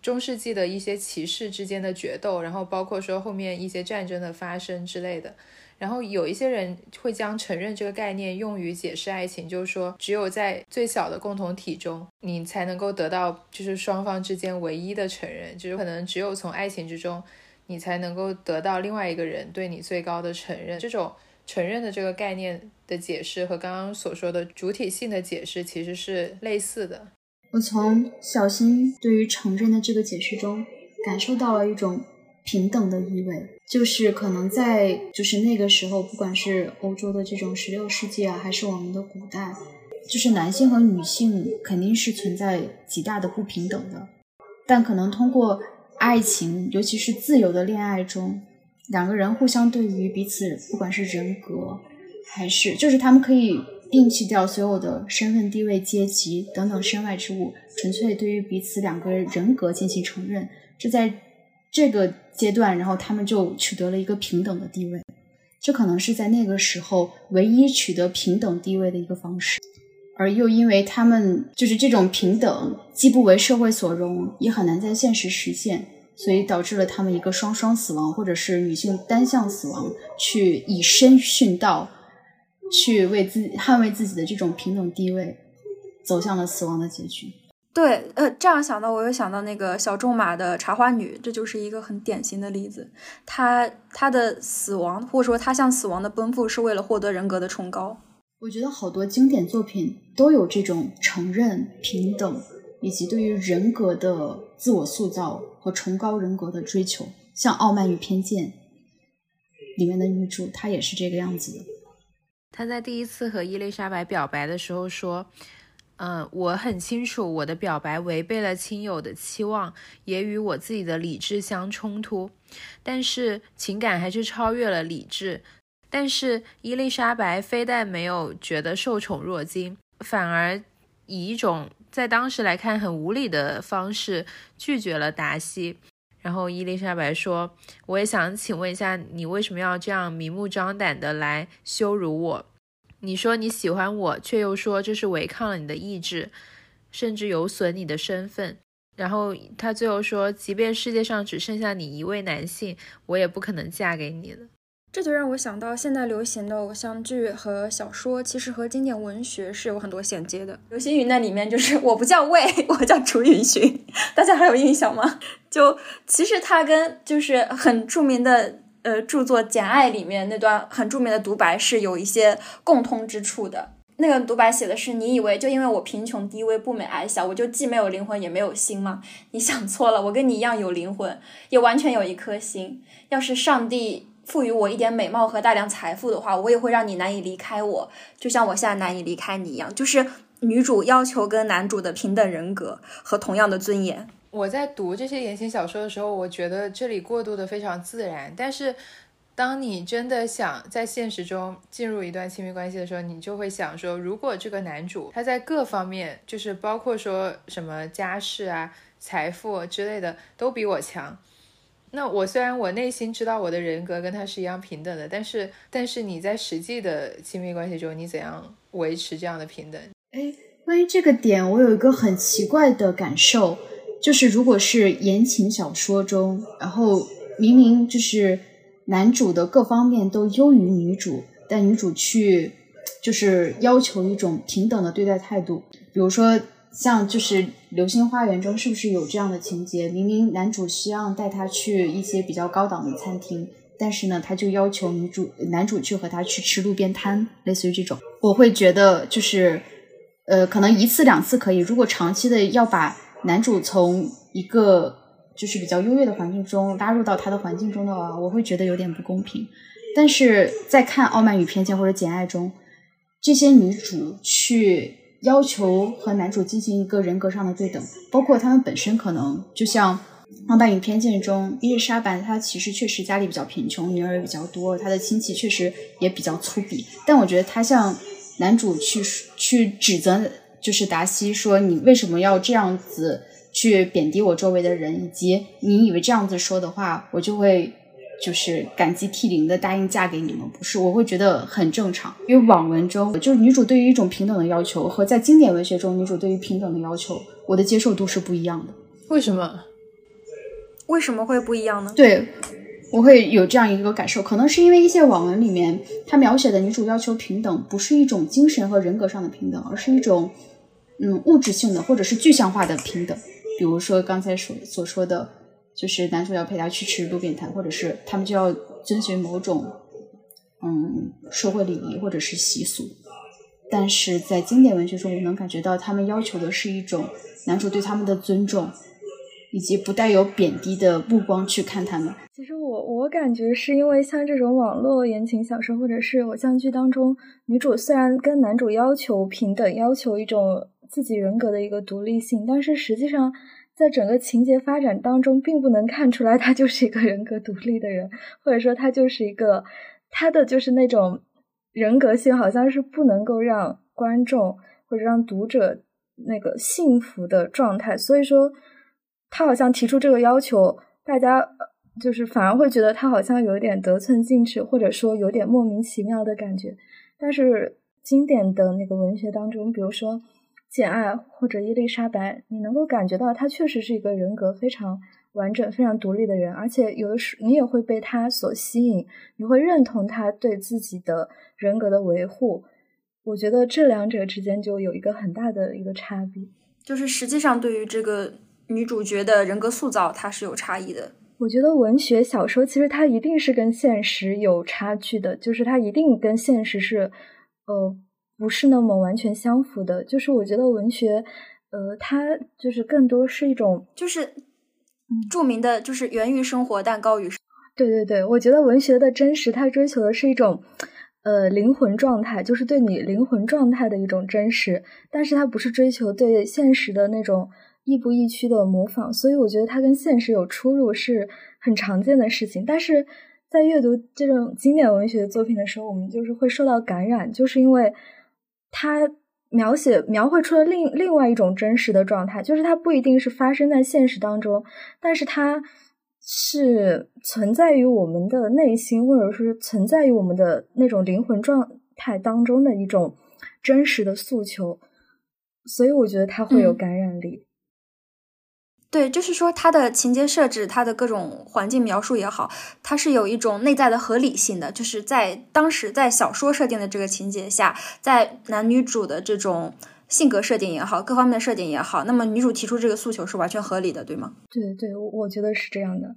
中世纪的一些骑士之间的决斗，然后包括说后面一些战争的发生之类的。然后有一些人会将承认这个概念用于解释爱情，就是说只有在最小的共同体中，你才能够得到就是双方之间唯一的承认，就是可能只有从爱情之中，你才能够得到另外一个人对你最高的承认。这种。承认的这个概念的解释和刚刚所说的主体性的解释其实是类似的。我从小新对于承认的这个解释中感受到了一种平等的意味，就是可能在就是那个时候，不管是欧洲的这种十六世纪啊，还是我们的古代，就是男性和女性肯定是存在极大的不平等的，但可能通过爱情，尤其是自由的恋爱中。两个人互相对于彼此，不管是人格，还是就是他们可以摒弃掉所有的身份地位、阶级等等身外之物，纯粹对于彼此两个人格进行承认。这在这个阶段，然后他们就取得了一个平等的地位。这可能是在那个时候唯一取得平等地位的一个方式，而又因为他们就是这种平等，既不为社会所容，也很难在现实实现。所以导致了他们一个双双死亡，或者是女性单向死亡，去以身殉道，去为自己捍卫自己的这种平等地位，走向了死亡的结局。对，呃，这样想到，我又想到那个小仲马的茶花女，这就是一个很典型的例子。她她的死亡，或者说她向死亡的奔赴，是为了获得人格的崇高。我觉得好多经典作品都有这种承认平等，以及对于人格的自我塑造和崇高人格的追求。像《傲慢与偏见》里面的女主，她也是这个样子的。她在第一次和伊丽莎白表白的时候说：“嗯，我很清楚我的表白违背了亲友的期望，也与我自己的理智相冲突。但是情感还是超越了理智。但是伊丽莎白非但没有觉得受宠若惊，反而以一种在当时来看很无理的方式拒绝了达西。”然后伊丽莎白说：“我也想请问一下，你为什么要这样明目张胆的来羞辱我？你说你喜欢我，却又说这是违抗了你的意志，甚至有损你的身份。”然后他最后说：“即便世界上只剩下你一位男性，我也不可能嫁给你了。”这就让我想到，现在流行的偶像剧和小说，其实和经典文学是有很多衔接的。流星雨那里面就是 我不叫魏，我叫楚雨荨，大家还有印象吗？就其实他跟就是很著名的呃著作《简爱》里面那段很著名的独白是有一些共通之处的。那个独白写的是：你以为就因为我贫穷低微不美矮小，我就既没有灵魂也没有心吗？你想错了，我跟你一样有灵魂，也完全有一颗心。要是上帝。赋予我一点美貌和大量财富的话，我也会让你难以离开我，就像我现在难以离开你一样。就是女主要求跟男主的平等人格和同样的尊严。我在读这些言情小说的时候，我觉得这里过渡的非常自然。但是，当你真的想在现实中进入一段亲密关系的时候，你就会想说，如果这个男主他在各方面，就是包括说什么家世啊、财富之类的，都比我强。那我虽然我内心知道我的人格跟他是一样平等的，但是但是你在实际的亲密关系中，你怎样维持这样的平等？哎，关于这个点，我有一个很奇怪的感受，就是如果是言情小说中，然后明明就是男主的各方面都优于女主，但女主去就是要求一种平等的对待态度，比如说。像就是《流星花园》中是不是有这样的情节？明明男主希望带她去一些比较高档的餐厅，但是呢，他就要求女主男主去和他去吃路边摊，类似于这种。我会觉得就是，呃，可能一次两次可以，如果长期的要把男主从一个就是比较优越的环境中拉入到他的环境中的话，我会觉得有点不公平。但是在看《傲慢与偏见》或者《简爱》中，这些女主去。要求和男主进行一个人格上的对等，包括他们本身可能就像《傲慢与偏见》中伊丽莎白，她其实确实家里比较贫穷，女儿也比较多，她的亲戚确实也比较粗鄙。但我觉得她向男主去去指责，就是达西说你为什么要这样子去贬低我周围的人，以及你以为这样子说的话，我就会。就是感激涕零的答应嫁给你们，不是？我会觉得很正常，因为网文中就是女主对于一种平等的要求，和在经典文学中女主对于平等的要求，我的接受度是不一样的。为什么？为什么会不一样呢？对，我会有这样一个感受，可能是因为一些网文里面，它描写的女主要求平等，不是一种精神和人格上的平等，而是一种嗯物质性的或者是具象化的平等，比如说刚才所所说的。就是男主要陪她去吃路边摊，或者是他们就要遵循某种嗯社会礼仪或者是习俗。但是在经典文学中，我能感觉到他们要求的是一种男主对他们的尊重，以及不带有贬低的目光去看他们。其实我我感觉是因为像这种网络言情小说或者是偶像剧当中，女主虽然跟男主要求平等，要求一种自己人格的一个独立性，但是实际上。在整个情节发展当中，并不能看出来他就是一个人格独立的人，或者说他就是一个他的就是那种人格性，好像是不能够让观众或者让读者那个幸福的状态。所以说，他好像提出这个要求，大家就是反而会觉得他好像有点得寸进尺，或者说有点莫名其妙的感觉。但是经典的那个文学当中，比如说。简爱或者伊丽莎白，你能够感觉到她确实是一个人格非常完整、非常独立的人，而且有的时你也会被她所吸引，你会认同她对自己的人格的维护。我觉得这两者之间就有一个很大的一个差别，就是实际上对于这个女主角的人格塑造，它是有差异的。我觉得文学小说其实它一定是跟现实有差距的，就是它一定跟现实是呃。不是那么完全相符的。就是我觉得文学，呃，它就是更多是一种，就是著名的就是源于生活但高于。对对对，我觉得文学的真实，它追求的是一种。呃，灵魂状态就是对你灵魂状态的一种真实，但是它不是追求对现实的那种亦步亦趋的模仿，所以我觉得它跟现实有出入是很常见的事情。但是在阅读这种经典文学作品的时候，我们就是会受到感染，就是因为它描写描绘出了另另外一种真实的状态，就是它不一定是发生在现实当中，但是它。是存在于我们的内心，或者是存在于我们的那种灵魂状态当中的一种真实的诉求，所以我觉得它会有感染力。对，就是说它的情节设置，它的各种环境描述也好，它是有一种内在的合理性的，就是在当时在小说设定的这个情节下，在男女主的这种。性格设定也好，各方面的设定也好，那么女主提出这个诉求是完全合理的，对吗？对对，我觉得是这样的。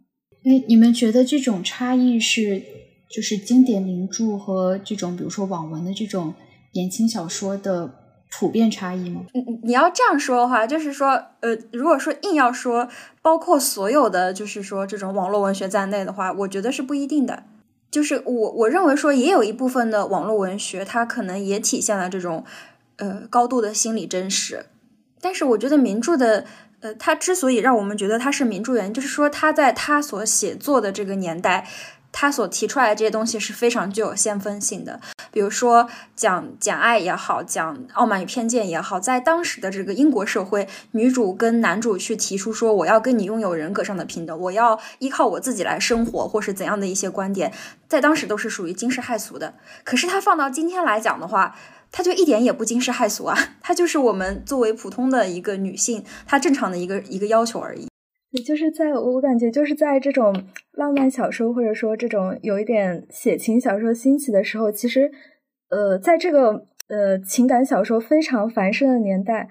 哎，你们觉得这种差异是就是经典名著和这种比如说网文的这种言情小说的普遍差异吗？你你要这样说的话，就是说，呃，如果说硬要说包括所有的就是说这种网络文学在内的话，我觉得是不一定的。就是我我认为说也有一部分的网络文学，它可能也体现了这种。呃，高度的心理真实，但是我觉得名著的，呃，它之所以让我们觉得它是名著，原因就是说，它在它所写作的这个年代，它所提出来的这些东西是非常具有先锋性的。比如说讲简爱也好，讲傲慢与偏见也好，在当时的这个英国社会，女主跟男主去提出说，我要跟你拥有人格上的平等，我要依靠我自己来生活，或是怎样的一些观点，在当时都是属于惊世骇俗的。可是它放到今天来讲的话，她就一点也不惊世骇俗啊，她就是我们作为普通的一个女性，她正常的一个一个要求而已。也就是在我感觉，就是在这种浪漫小说或者说这种有一点写情小说兴起的时候，其实，呃，在这个呃情感小说非常繁盛的年代，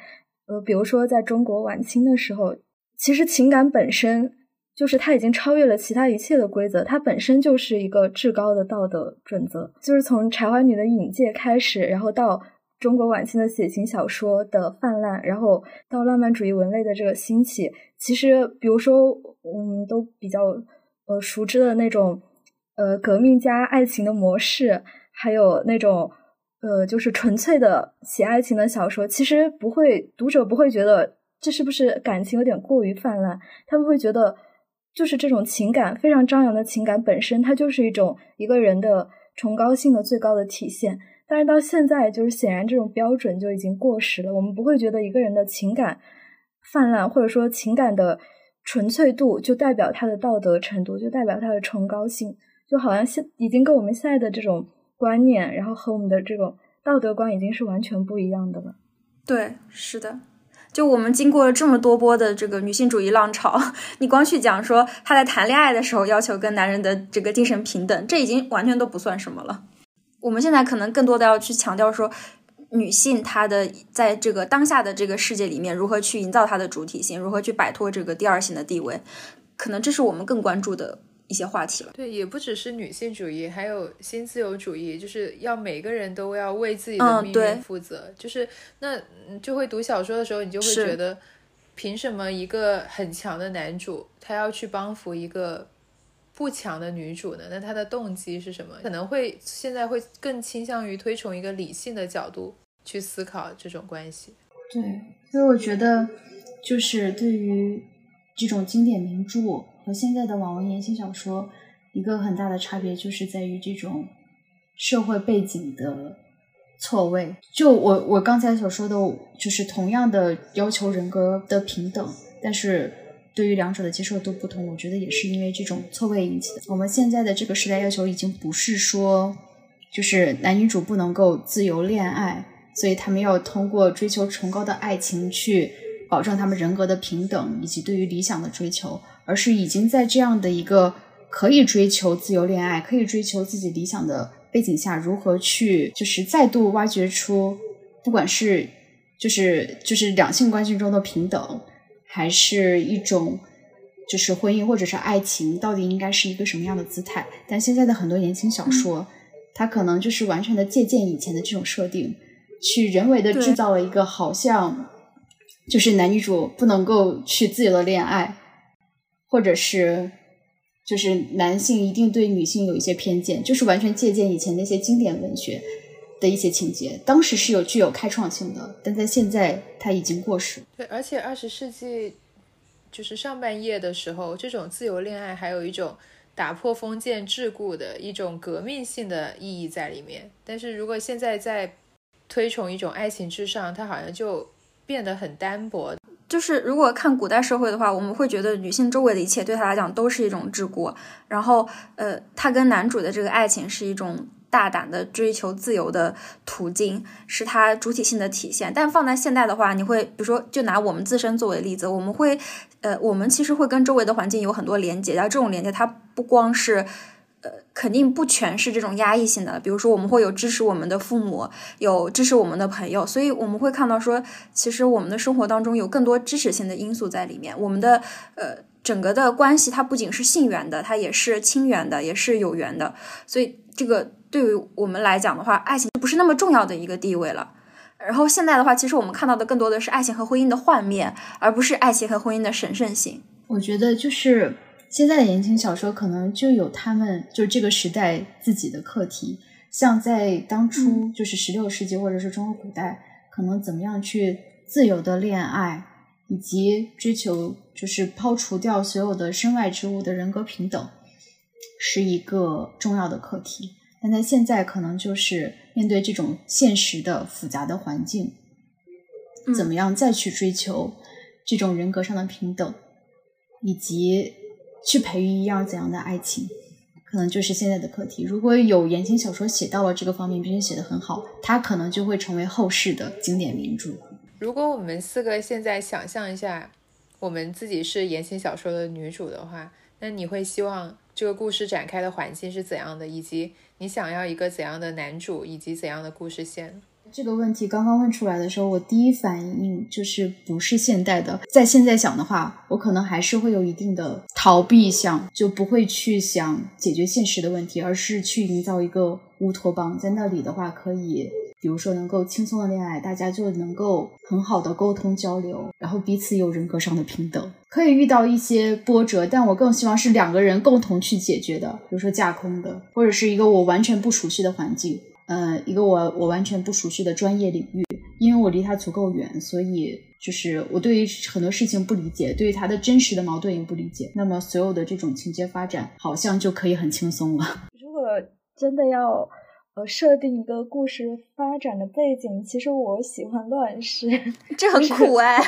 呃，比如说在中国晚清的时候，其实情感本身。就是它已经超越了其他一切的规则，它本身就是一个至高的道德准则。就是从柴华女的引介开始，然后到中国晚清的写情小说的泛滥，然后到浪漫主义文类的这个兴起。其实，比如说我们都比较呃熟知的那种呃革命加爱情的模式，还有那种呃就是纯粹的写爱情的小说，其实不会读者不会觉得这是不是感情有点过于泛滥，他们会觉得。就是这种情感非常张扬的情感本身，它就是一种一个人的崇高性的最高的体现。但是到现在，就是显然这种标准就已经过时了。我们不会觉得一个人的情感泛滥，或者说情感的纯粹度，就代表他的道德程度，就代表他的崇高性，就好像现已经跟我们现在的这种观念，然后和我们的这种道德观已经是完全不一样的了。对，是的。就我们经过了这么多波的这个女性主义浪潮，你光去讲说她在谈恋爱的时候要求跟男人的这个精神平等，这已经完全都不算什么了。我们现在可能更多的要去强调说，女性她的在这个当下的这个世界里面如何去营造她的主体性，如何去摆脱这个第二性的地位，可能这是我们更关注的。一些话题了，对，也不只是女性主义，还有新自由主义，就是要每个人都要为自己的命运负责。就是那就会读小说的时候，你就会觉得，凭什么一个很强的男主他要去帮扶一个不强的女主呢？那她的动机是什么？可能会现在会更倾向于推崇一个理性的角度去思考这种关系。对，所以我觉得就是对于这种经典名著。和现在的网文言情小说一个很大的差别，就是在于这种社会背景的错位。就我我刚才所说的，就是同样的要求人格的平等，但是对于两者的接受度不同，我觉得也是因为这种错位引起的。我们现在的这个时代要求已经不是说，就是男女主不能够自由恋爱，所以他们要通过追求崇高的爱情去保证他们人格的平等以及对于理想的追求。而是已经在这样的一个可以追求自由恋爱、可以追求自己理想的背景下，如何去就是再度挖掘出，不管是就是就是两性关系中的平等，还是一种就是婚姻或者是爱情，到底应该是一个什么样的姿态？但现在的很多言情小说，它可能就是完全的借鉴以前的这种设定，去人为的制造了一个好像就是男女主不能够去自由的恋爱，或者是就是男性一定对女性有一些偏见，就是完全借鉴以前那些经典文学的一些情节。当时是有具有开创性的，但在现在它已经过时。对，而且二十世纪就是上半叶的时候，这种自由恋爱还有一种。打破封建桎梏的一种革命性的意义在里面，但是如果现在在推崇一种爱情至上，它好像就变得很单薄。就是如果看古代社会的话，我们会觉得女性周围的一切对她来讲都是一种桎梏，然后呃，她跟男主的这个爱情是一种。大胆的追求自由的途径是它主体性的体现，但放在现代的话，你会比如说，就拿我们自身作为例子，我们会，呃，我们其实会跟周围的环境有很多连接，然后这种连接它不光是，呃，肯定不全是这种压抑性的，比如说我们会有支持我们的父母，有支持我们的朋友，所以我们会看到说，其实我们的生活当中有更多支持性的因素在里面，我们的呃整个的关系它不仅是性缘的，它也是亲缘的，也是有缘的，所以这个。对于我们来讲的话，爱情不是那么重要的一个地位了。然后现在的话，其实我们看到的更多的是爱情和婚姻的幻灭，而不是爱情和婚姻的神圣性。我觉得就是现在的言情小说可能就有他们就这个时代自己的课题，像在当初就是十六世纪或者是中国古代，可能怎么样去自由的恋爱，以及追求就是抛除掉所有的身外之物的人格平等，是一个重要的课题。但在现在，可能就是面对这种现实的复杂的环境，怎么样再去追求这种人格上的平等，以及去培育一样怎样的爱情，可能就是现在的课题。如果有言情小说写到了这个方面，并且写得很好，它可能就会成为后世的经典名著。如果我们四个现在想象一下，我们自己是言情小说的女主的话，那你会希望这个故事展开的环境是怎样的，以及？你想要一个怎样的男主，以及怎样的故事线？这个问题刚刚问出来的时候，我第一反应就是不是现代的。在现在想的话，我可能还是会有一定的逃避想，就不会去想解决现实的问题，而是去营造一个乌托邦。在那里的话，可以。比如说，能够轻松的恋爱，大家就能够很好的沟通交流，然后彼此有人格上的平等。可以遇到一些波折，但我更希望是两个人共同去解决的。比如说架空的，或者是一个我完全不熟悉的环境，呃，一个我我完全不熟悉的专业领域，因为我离他足够远，所以就是我对于很多事情不理解，对于他的真实的矛盾也不理解。那么所有的这种情节发展，好像就可以很轻松了。如果真的要呃。设定一个故事发展的背景，其实我喜欢乱世，这很苦哎，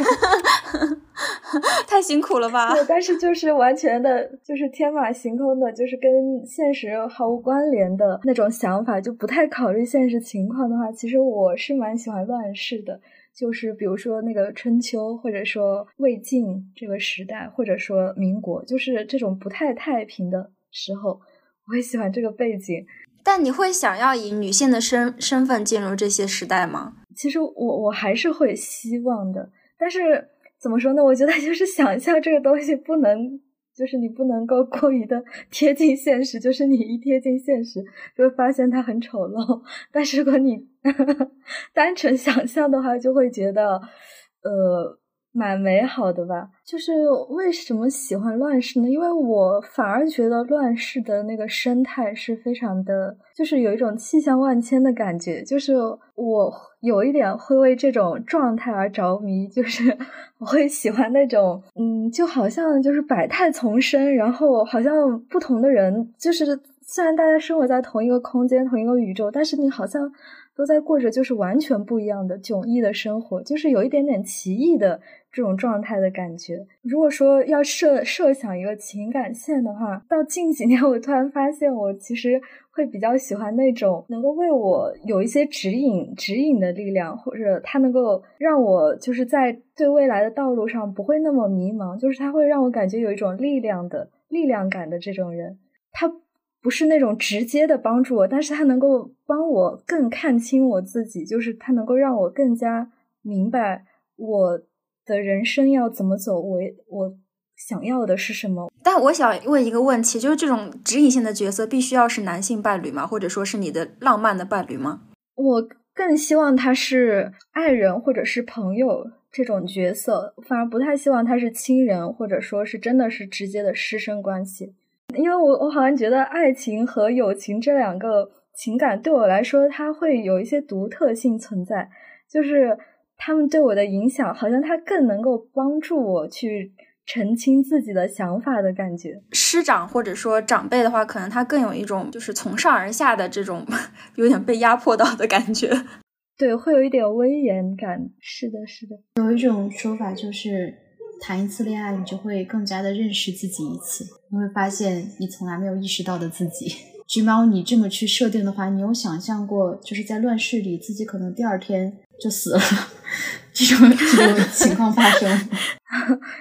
太辛苦了吧？对，但是就是完全的，就是天马行空的，就是跟现实毫无关联的那种想法，就不太考虑现实情况的话，其实我是蛮喜欢乱世的。就是比如说那个春秋，或者说魏晋这个时代，或者说民国，就是这种不太太平的时候，我会喜欢这个背景。但你会想要以女性的身身份进入这些时代吗？其实我我还是会希望的，但是怎么说呢？我觉得就是想象这个东西不能，就是你不能够过于的贴近现实，就是你一贴近现实就会发现它很丑陋。但是如果你 单纯想象的话，就会觉得，呃。蛮美好的吧？就是为什么喜欢乱世呢？因为我反而觉得乱世的那个生态是非常的，就是有一种气象万千的感觉。就是我有一点会为这种状态而着迷，就是 我会喜欢那种，嗯，就好像就是百态丛生，然后好像不同的人，就是虽然大家生活在同一个空间、同一个宇宙，但是你好像都在过着就是完全不一样的迥异的生活，就是有一点点奇异的。这种状态的感觉。如果说要设设想一个情感线的话，到近几年，我突然发现，我其实会比较喜欢那种能够为我有一些指引、指引的力量，或者他能够让我就是在对未来的道路上不会那么迷茫，就是他会让我感觉有一种力量的力量感的这种人。他不是那种直接的帮助我，但是他能够帮我更看清我自己，就是他能够让我更加明白我。的人生要怎么走？我我想要的是什么？但我想问一个问题，就是这种指引性的角色必须要是男性伴侣吗？或者说是你的浪漫的伴侣吗？我更希望他是爱人或者是朋友这种角色，反而不太希望他是亲人，或者说是真的是直接的师生关系。因为我我好像觉得爱情和友情这两个情感对我来说，它会有一些独特性存在，就是他们对我的影响，好像他更能够帮助我去。澄清自己的想法的感觉，师长或者说长辈的话，可能他更有一种就是从上而下的这种 有点被压迫到的感觉，对，会有一点威严感。是的，是的。有一种说法就是，谈一次恋爱，你就会更加的认识自己一次，你会发现你从来没有意识到的自己。橘猫，你这么去设定的话，你有想象过，就是在乱世里，自己可能第二天就死了？这种这种情况发生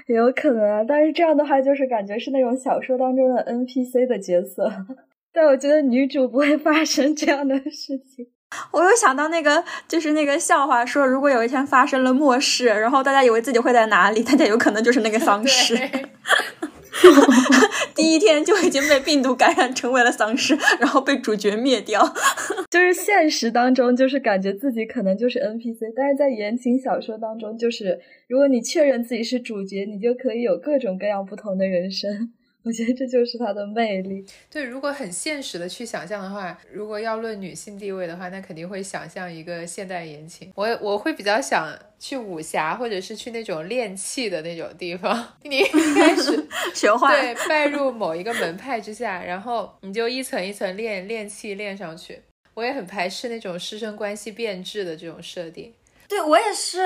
也 有可能啊，但是这样的话就是感觉是那种小说当中的 NPC 的角色，但我觉得女主不会发生这样的事情。我又想到那个就是那个笑话，说如果有一天发生了末世，然后大家以为自己会在哪里，大家有可能就是那个丧尸。第一天就已经被病毒感染成为了丧尸，然后被主角灭掉。就是现实当中，就是感觉自己可能就是 NPC，但是在言情小说当中，就是如果你确认自己是主角，你就可以有各种各样不同的人生。我觉得这就是它的魅力。对，如果很现实的去想象的话，如果要论女性地位的话，那肯定会想象一个现代言情。我我会比较想去武侠，或者是去那种练气的那种地方。你一开始 学坏，对，拜入某一个门派之下，然后你就一层一层练练气练上去。我也很排斥那种师生关系变质的这种设定。对我也是，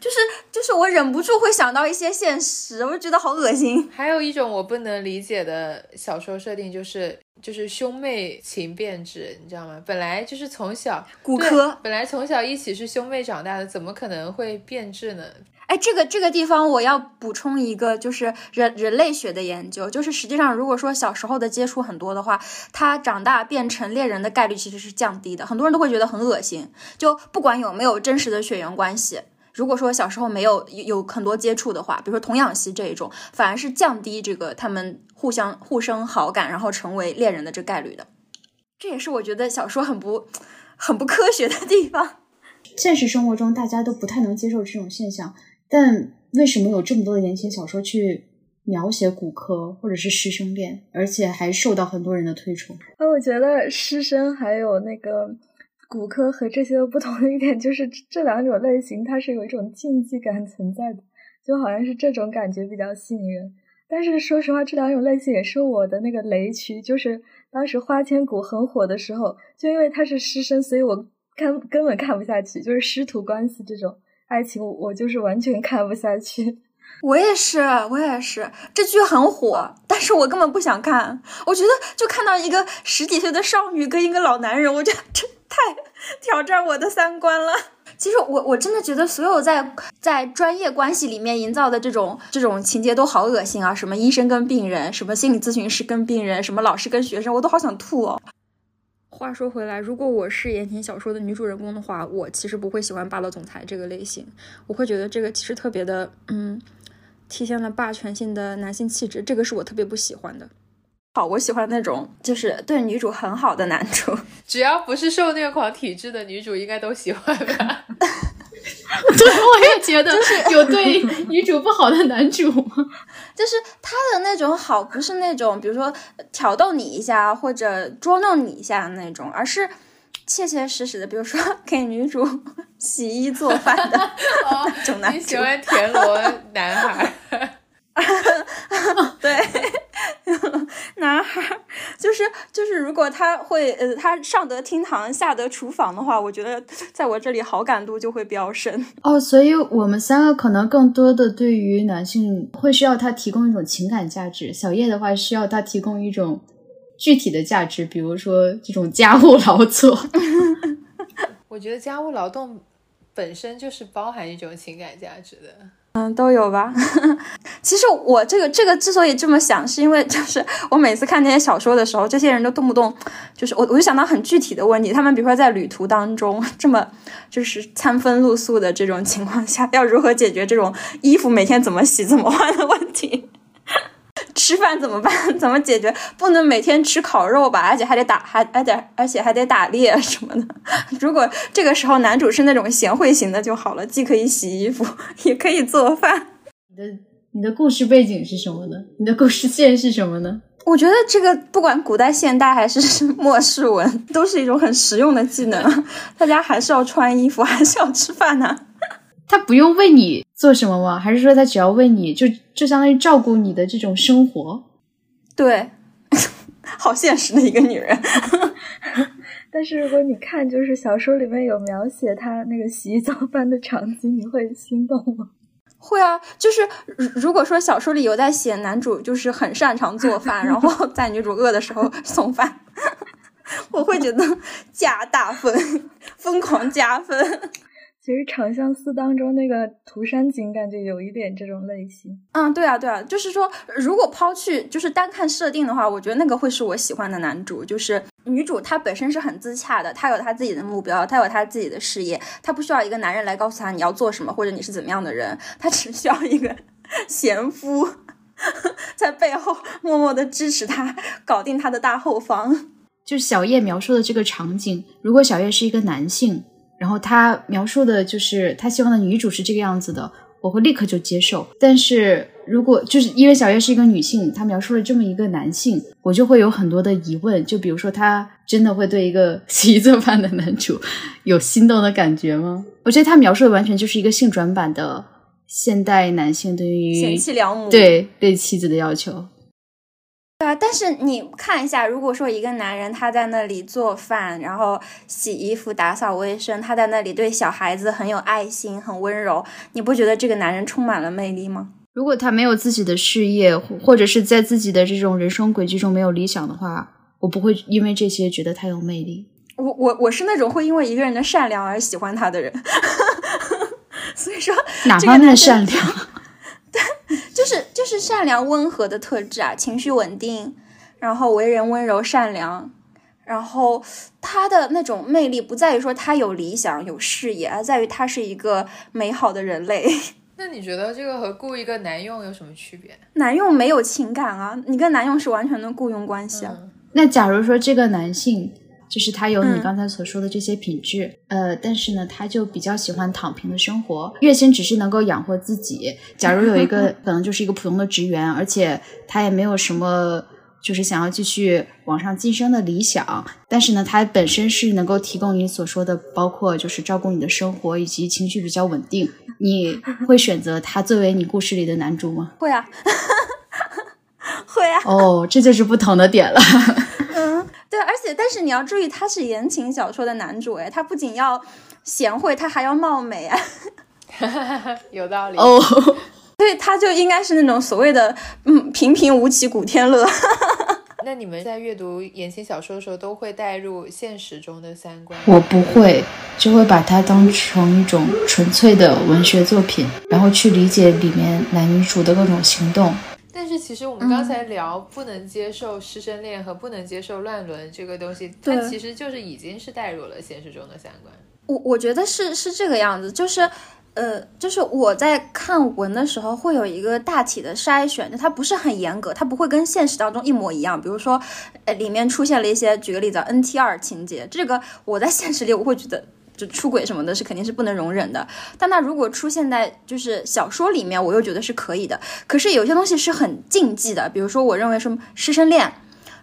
就是就是我忍不住会想到一些现实，我就觉得好恶心。还有一种我不能理解的小说设定，就是就是兄妹情变质，你知道吗？本来就是从小骨科，本来从小一起是兄妹长大的，怎么可能会变质呢？哎，这个这个地方我要补充一个，就是人人类学的研究，就是实际上如果说小时候的接触很多的话，他长大变成恋人的概率其实是降低的。很多人都会觉得很恶心，就不管有没有真实的血缘关系，如果说小时候没有有很多接触的话，比如说童养媳这一种，反而是降低这个他们互相互生好感，然后成为恋人的这概率的。这也是我觉得小说很不很不科学的地方。现实生活中大家都不太能接受这种现象。但为什么有这么多的言情小说去描写骨科或者是师生恋，而且还受到很多人的推崇？那我觉得师生还有那个骨科和这些不同的一点，就是这两种类型它是有一种禁忌感存在的，就好像是这种感觉比较吸引人。但是说实话，这两种类型也是我的那个雷区，就是当时花千骨很火的时候，就因为他是师生，所以我看根本看不下去，就是师徒关系这种。爱情我就是完全看不下去，我也是，我也是。这剧很火，但是我根本不想看。我觉得就看到一个十几岁的少女跟一个老男人，我觉得 这太挑战我的三观了。其实我我真的觉得所有在在专业关系里面营造的这种这种情节都好恶心啊！什么医生跟病人，什么心理咨询师跟病人，什么老师跟学生，我都好想吐哦。话说回来，如果我是言情小说的女主人公的话，我其实不会喜欢霸道总裁这个类型。我会觉得这个其实特别的，嗯，体现了霸权性的男性气质，这个是我特别不喜欢的。好，我喜欢那种就是对女主很好的男主，只要不是受虐狂体质的女主，应该都喜欢吧。对，我也觉得就是有对女主不好的男主吗？就是他的那种好，不是那种比如说挑逗你一下或者捉弄你一下的那种，而是切切实实的，比如说 给女主洗衣做饭的那种男主。你喜欢田螺男孩？对，男孩就是就是，如果他会呃，他上得厅堂，下得厨房的话，我觉得在我这里好感度就会飙升。哦，所以我们三个可能更多的对于男性会需要他提供一种情感价值，小叶的话需要他提供一种具体的价值，比如说这种家务劳作。我觉得家务劳动本身就是包含一种情感价值的。嗯，都有吧。其实我这个这个之所以这么想，是因为就是我每次看那些小说的时候，这些人都动不动就是我我就想到很具体的问题。他们比如说在旅途当中 这么就是餐风露宿的这种情况下，要如何解决这种衣服每天怎么洗怎么换的问题？吃吃饭怎么办？怎么解决？不能每天吃烤肉吧？而且还得打，还还得，而且还得打猎什么的。如果这个时候男主是那种贤惠型的就好了，既可以洗衣服，也可以做饭。你的你的故事背景是什么呢？你的故事线是什么呢？我觉得这个不管古代、现代还是末世文，都是一种很实用的技能。大家还是要穿衣服，还是要吃饭呢。他不用为你做什么吗？还是说他只要为你就就相当于照顾你的这种生活？对，好现实的一个女人。但是如果你看，就是小说里面有描写他那个洗衣做饭的场景，你会心动吗？会啊，就是如果说小说里有在写男主就是很擅长做饭，然后 在女主饿的时候送饭，我会觉得加大分，疯狂加分。其实《长相思》当中那个涂山璟感觉有一点这种类型。嗯，对啊，对啊，就是说，如果抛去就是单看设定的话，我觉得那个会是我喜欢的男主。就是女主她本身是很自洽的，她有她自己的目标，她有她自己的事业，她不需要一个男人来告诉她你要做什么或者你是怎么样的人，她只需要一个贤夫在背后默默的支持她，搞定她的大后方。就是小叶描述的这个场景，如果小叶是一个男性。然后他描述的就是他希望的女主是这个样子的，我会立刻就接受。但是如果就是因为小月是一个女性，她描述了这么一个男性，我就会有很多的疑问。就比如说，他真的会对一个 洗衣做饭的男主有心动的感觉吗？我觉得他描述的完全就是一个性转版的现代男性对于贤妻良母对对妻子的要求。对啊，但是你看一下，如果说一个男人他在那里做饭，然后洗衣服、打扫卫生，他在那里对小孩子很有爱心、很温柔，你不觉得这个男人充满了魅力吗？如果他没有自己的事业，或者是在自己的这种人生轨迹中没有理想的话，我不会因为这些觉得他有魅力。我我我是那种会因为一个人的善良而喜欢他的人，所以说哪方面善良？就是就是善良温和的特质啊，情绪稳定，然后为人温柔善良，然后他的那种魅力不在于说他有理想有事业，而在于他是一个美好的人类。那你觉得这个和雇一个男佣有什么区别？男佣没有情感啊，你跟男佣是完全的雇佣关系啊。那假如说这个男性。就是他有你刚才所说的这些品质，呃，但是呢，他就比较喜欢躺平的生活，月薪只是能够养活自己。假如有一个 可能就是一个普通的职员，而且他也没有什么就是想要继续往上晋升的理想，但是呢，他本身是能够提供你所说的，包括就是照顾你的生活以及情绪比较稳定，你会选择他作为你故事里的男主吗？会啊，会啊。哦，这就是不同的点了。对，而且但是你要注意，他是言情小说的男主，哎，他不仅要贤惠，他还要貌美啊，有道理哦。所以，他就应该是那种所谓的嗯平平无奇古天乐。那你们在阅读言情小说的时候，都会带入现实中的三观？我不会，就会把它当成一种纯粹的文学作品，然后去理解里面男女主的各种行动。但是其实我们刚才聊不能接受师生恋和不能接受乱伦这个东西，它其实就是已经是带入了现实中的三观。我我觉得是是这个样子，就是呃，就是我在看文的时候会有一个大体的筛选，就它不是很严格，它不会跟现实当中一模一样。比如说，呃，里面出现了一些，举个例子，N T R 情节，这个我在现实里我会觉得。就出轨什么的，是肯定是不能容忍的。但那如果出现在就是小说里面，我又觉得是可以的。可是有些东西是很禁忌的，比如说我认为什么师生恋，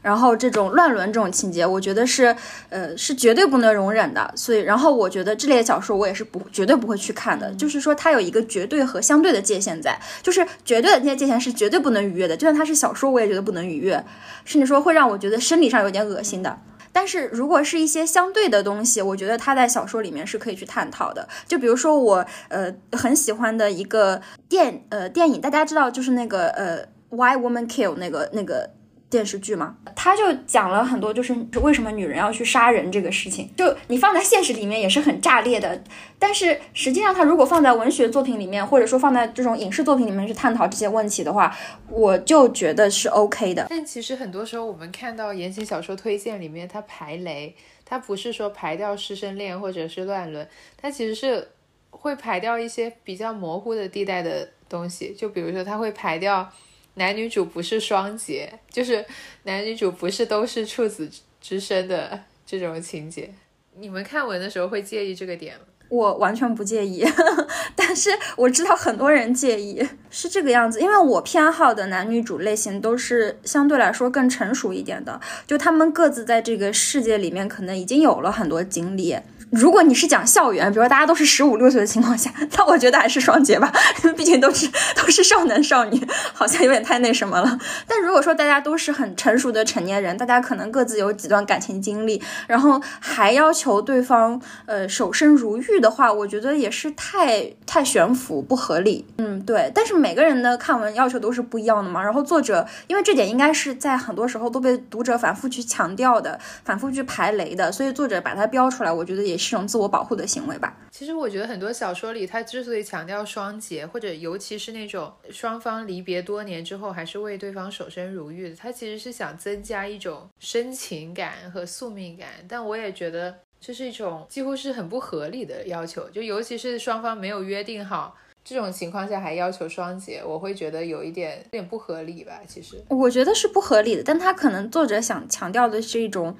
然后这种乱伦这种情节，我觉得是呃是绝对不能容忍的。所以，然后我觉得这类小说我也是不绝对不会去看的。就是说它有一个绝对和相对的界限在，就是绝对的那些界限是绝对不能逾越的。就算它是小说，我也觉得不能逾越，甚至说会让我觉得生理上有点恶心的。但是如果是一些相对的东西，我觉得他在小说里面是可以去探讨的。就比如说我呃很喜欢的一个电呃电影，大家知道就是那个呃 Why Woman Kill 那个那个。电视剧嘛，他就讲了很多，就是为什么女人要去杀人这个事情。就你放在现实里面也是很炸裂的，但是实际上，他如果放在文学作品里面，或者说放在这种影视作品里面去探讨这些问题的话，我就觉得是 OK 的。但其实很多时候，我们看到言情小说推荐里面，它排雷，它不是说排掉师生恋或者是乱伦，它其实是会排掉一些比较模糊的地带的东西。就比如说，它会排掉。男女主不是双结，就是男女主不是都是处子之身的这种情节。你们看文的时候会介意这个点吗？我完全不介意，但是我知道很多人介意，是这个样子。因为我偏好的男女主类型都是相对来说更成熟一点的，就他们各自在这个世界里面可能已经有了很多经历。如果你是讲校园，比如说大家都是十五六岁的情况下，那我觉得还是双节吧，毕竟都是 都是少男少女，好像有点太那什么了。但如果说大家都是很成熟的成年人，大家可能各自有几段感情经历，然后还要求对方呃守身如玉的话，我觉得也是太太悬浮不合理。嗯，对。但是每个人的看文要求都是不一样的嘛。然后作者因为这点应该是在很多时候都被读者反复去强调的，反复去排雷的，所以作者把它标出来，我觉得也。是一种自我保护的行为吧。其实我觉得很多小说里，它之所以强调双结，或者尤其是那种双方离别多年之后还是为对方守身如玉的，它其实是想增加一种深情感和宿命感。但我也觉得这是一种几乎是很不合理的要求，就尤其是双方没有约定好这种情况下还要求双节，我会觉得有一点有点不合理吧。其实我觉得是不合理的，但他可能作者想强调的是一种。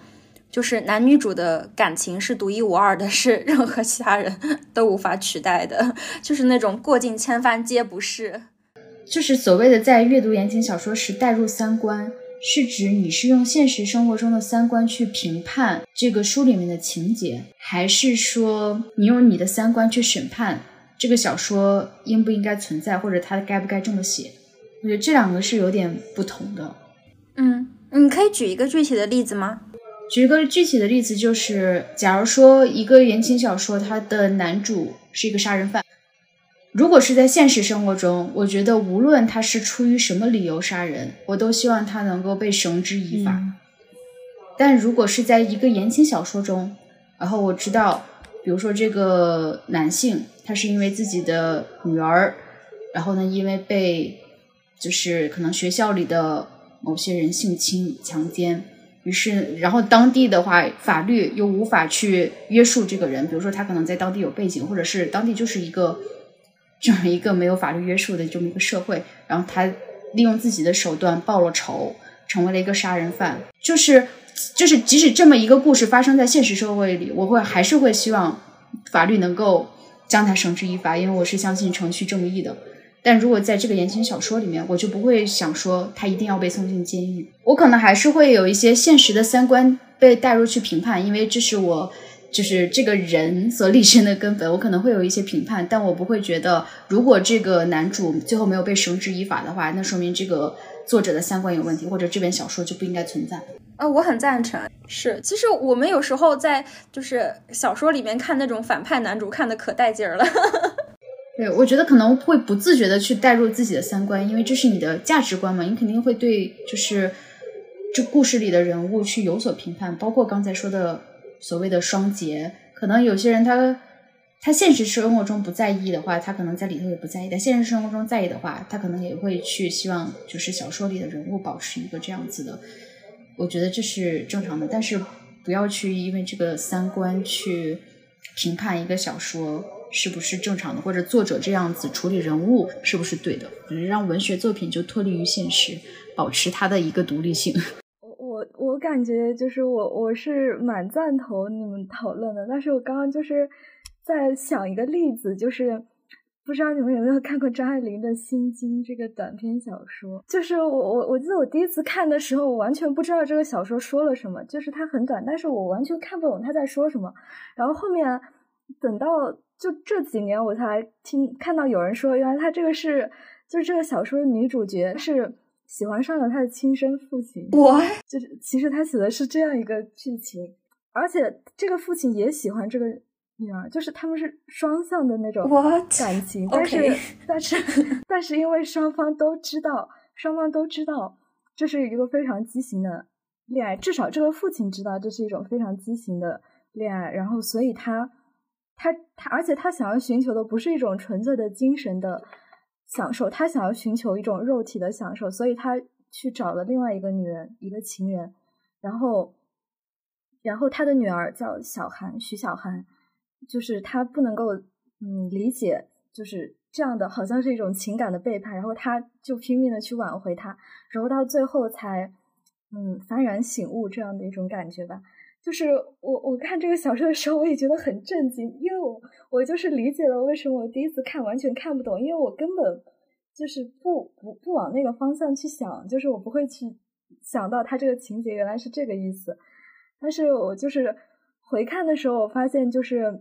就是男女主的感情是独一无二的，是任何其他人都无法取代的，就是那种过尽千帆皆不是。就是所谓的在阅读言情小说时带入三观，是指你是用现实生活中的三观去评判这个书里面的情节，还是说你用你的三观去审判这个小说应不应该存在，或者它该不该这么写？我觉得这两个是有点不同的。嗯，你可以举一个具体的例子吗？举一个具体的例子，就是假如说一个言情小说，它的男主是一个杀人犯，如果是在现实生活中，我觉得无论他是出于什么理由杀人，我都希望他能够被绳之以法。但如果是在一个言情小说中，然后我知道，比如说这个男性，他是因为自己的女儿，然后呢，因为被就是可能学校里的某些人性侵、强奸。于是，然后当地的话，法律又无法去约束这个人。比如说，他可能在当地有背景，或者是当地就是一个这么一个没有法律约束的这么一个社会。然后他利用自己的手段报了仇，成为了一个杀人犯。就是就是，即使这么一个故事发生在现实社会里，我会还是会希望法律能够将他绳之以法，因为我是相信程序正义的。但如果在这个言情小说里面，我就不会想说他一定要被送进监狱，我可能还是会有一些现实的三观被带入去评判，因为这是我就是这个人所立身的根本，我可能会有一些评判，但我不会觉得如果这个男主最后没有被绳之以法的话，那说明这个作者的三观有问题，或者这本小说就不应该存在。啊，我很赞成。是，其实我们有时候在就是小说里面看那种反派男主，看的可带劲儿了。对，我觉得可能会不自觉的去带入自己的三观，因为这是你的价值观嘛，你肯定会对就是这故事里的人物去有所评判，包括刚才说的所谓的双节，可能有些人他他现实生活中不在意的话，他可能在里头也不在意；但现实生活中在意的话，他可能也会去希望就是小说里的人物保持一个这样子的，我觉得这是正常的，但是不要去因为这个三观去评判一个小说。是不是正常的，或者作者这样子处理人物是不是对的？让文学作品就脱离于现实，保持它的一个独立性。我我我感觉就是我我是蛮赞同你们讨论的，但是我刚刚就是在想一个例子，就是不知道你们有没有看过张爱玲的《心经》这个短篇小说？就是我我我记得我第一次看的时候，我完全不知道这个小说说了什么，就是它很短，但是我完全看不懂他在说什么。然后后面等到。就这几年，我才听看到有人说，原来他这个是，就是这个小说的女主角是喜欢上了他的亲生父亲。我就是其实他写的是这样一个剧情，而且这个父亲也喜欢这个女儿，就是他们是双向的那种感情。但是但是但是因为双方都知道，双方都知道这是一个非常畸形的恋爱，至少这个父亲知道这是一种非常畸形的恋爱，然后所以他。他他，而且他想要寻求的不是一种纯粹的精神的享受，他想要寻求一种肉体的享受，所以他去找了另外一个女人，一个情人，然后，然后他的女儿叫小韩，徐小韩，就是他不能够嗯理解，就是这样的，好像是一种情感的背叛，然后他就拼命的去挽回他，然后到最后才嗯幡然醒悟这样的一种感觉吧。就是我我看这个小说的时候，我也觉得很震惊，因为我我就是理解了为什么我第一次看完全看不懂，因为我根本就是不不不往那个方向去想，就是我不会去想到他这个情节原来是这个意思。但是我就是回看的时候，我发现就是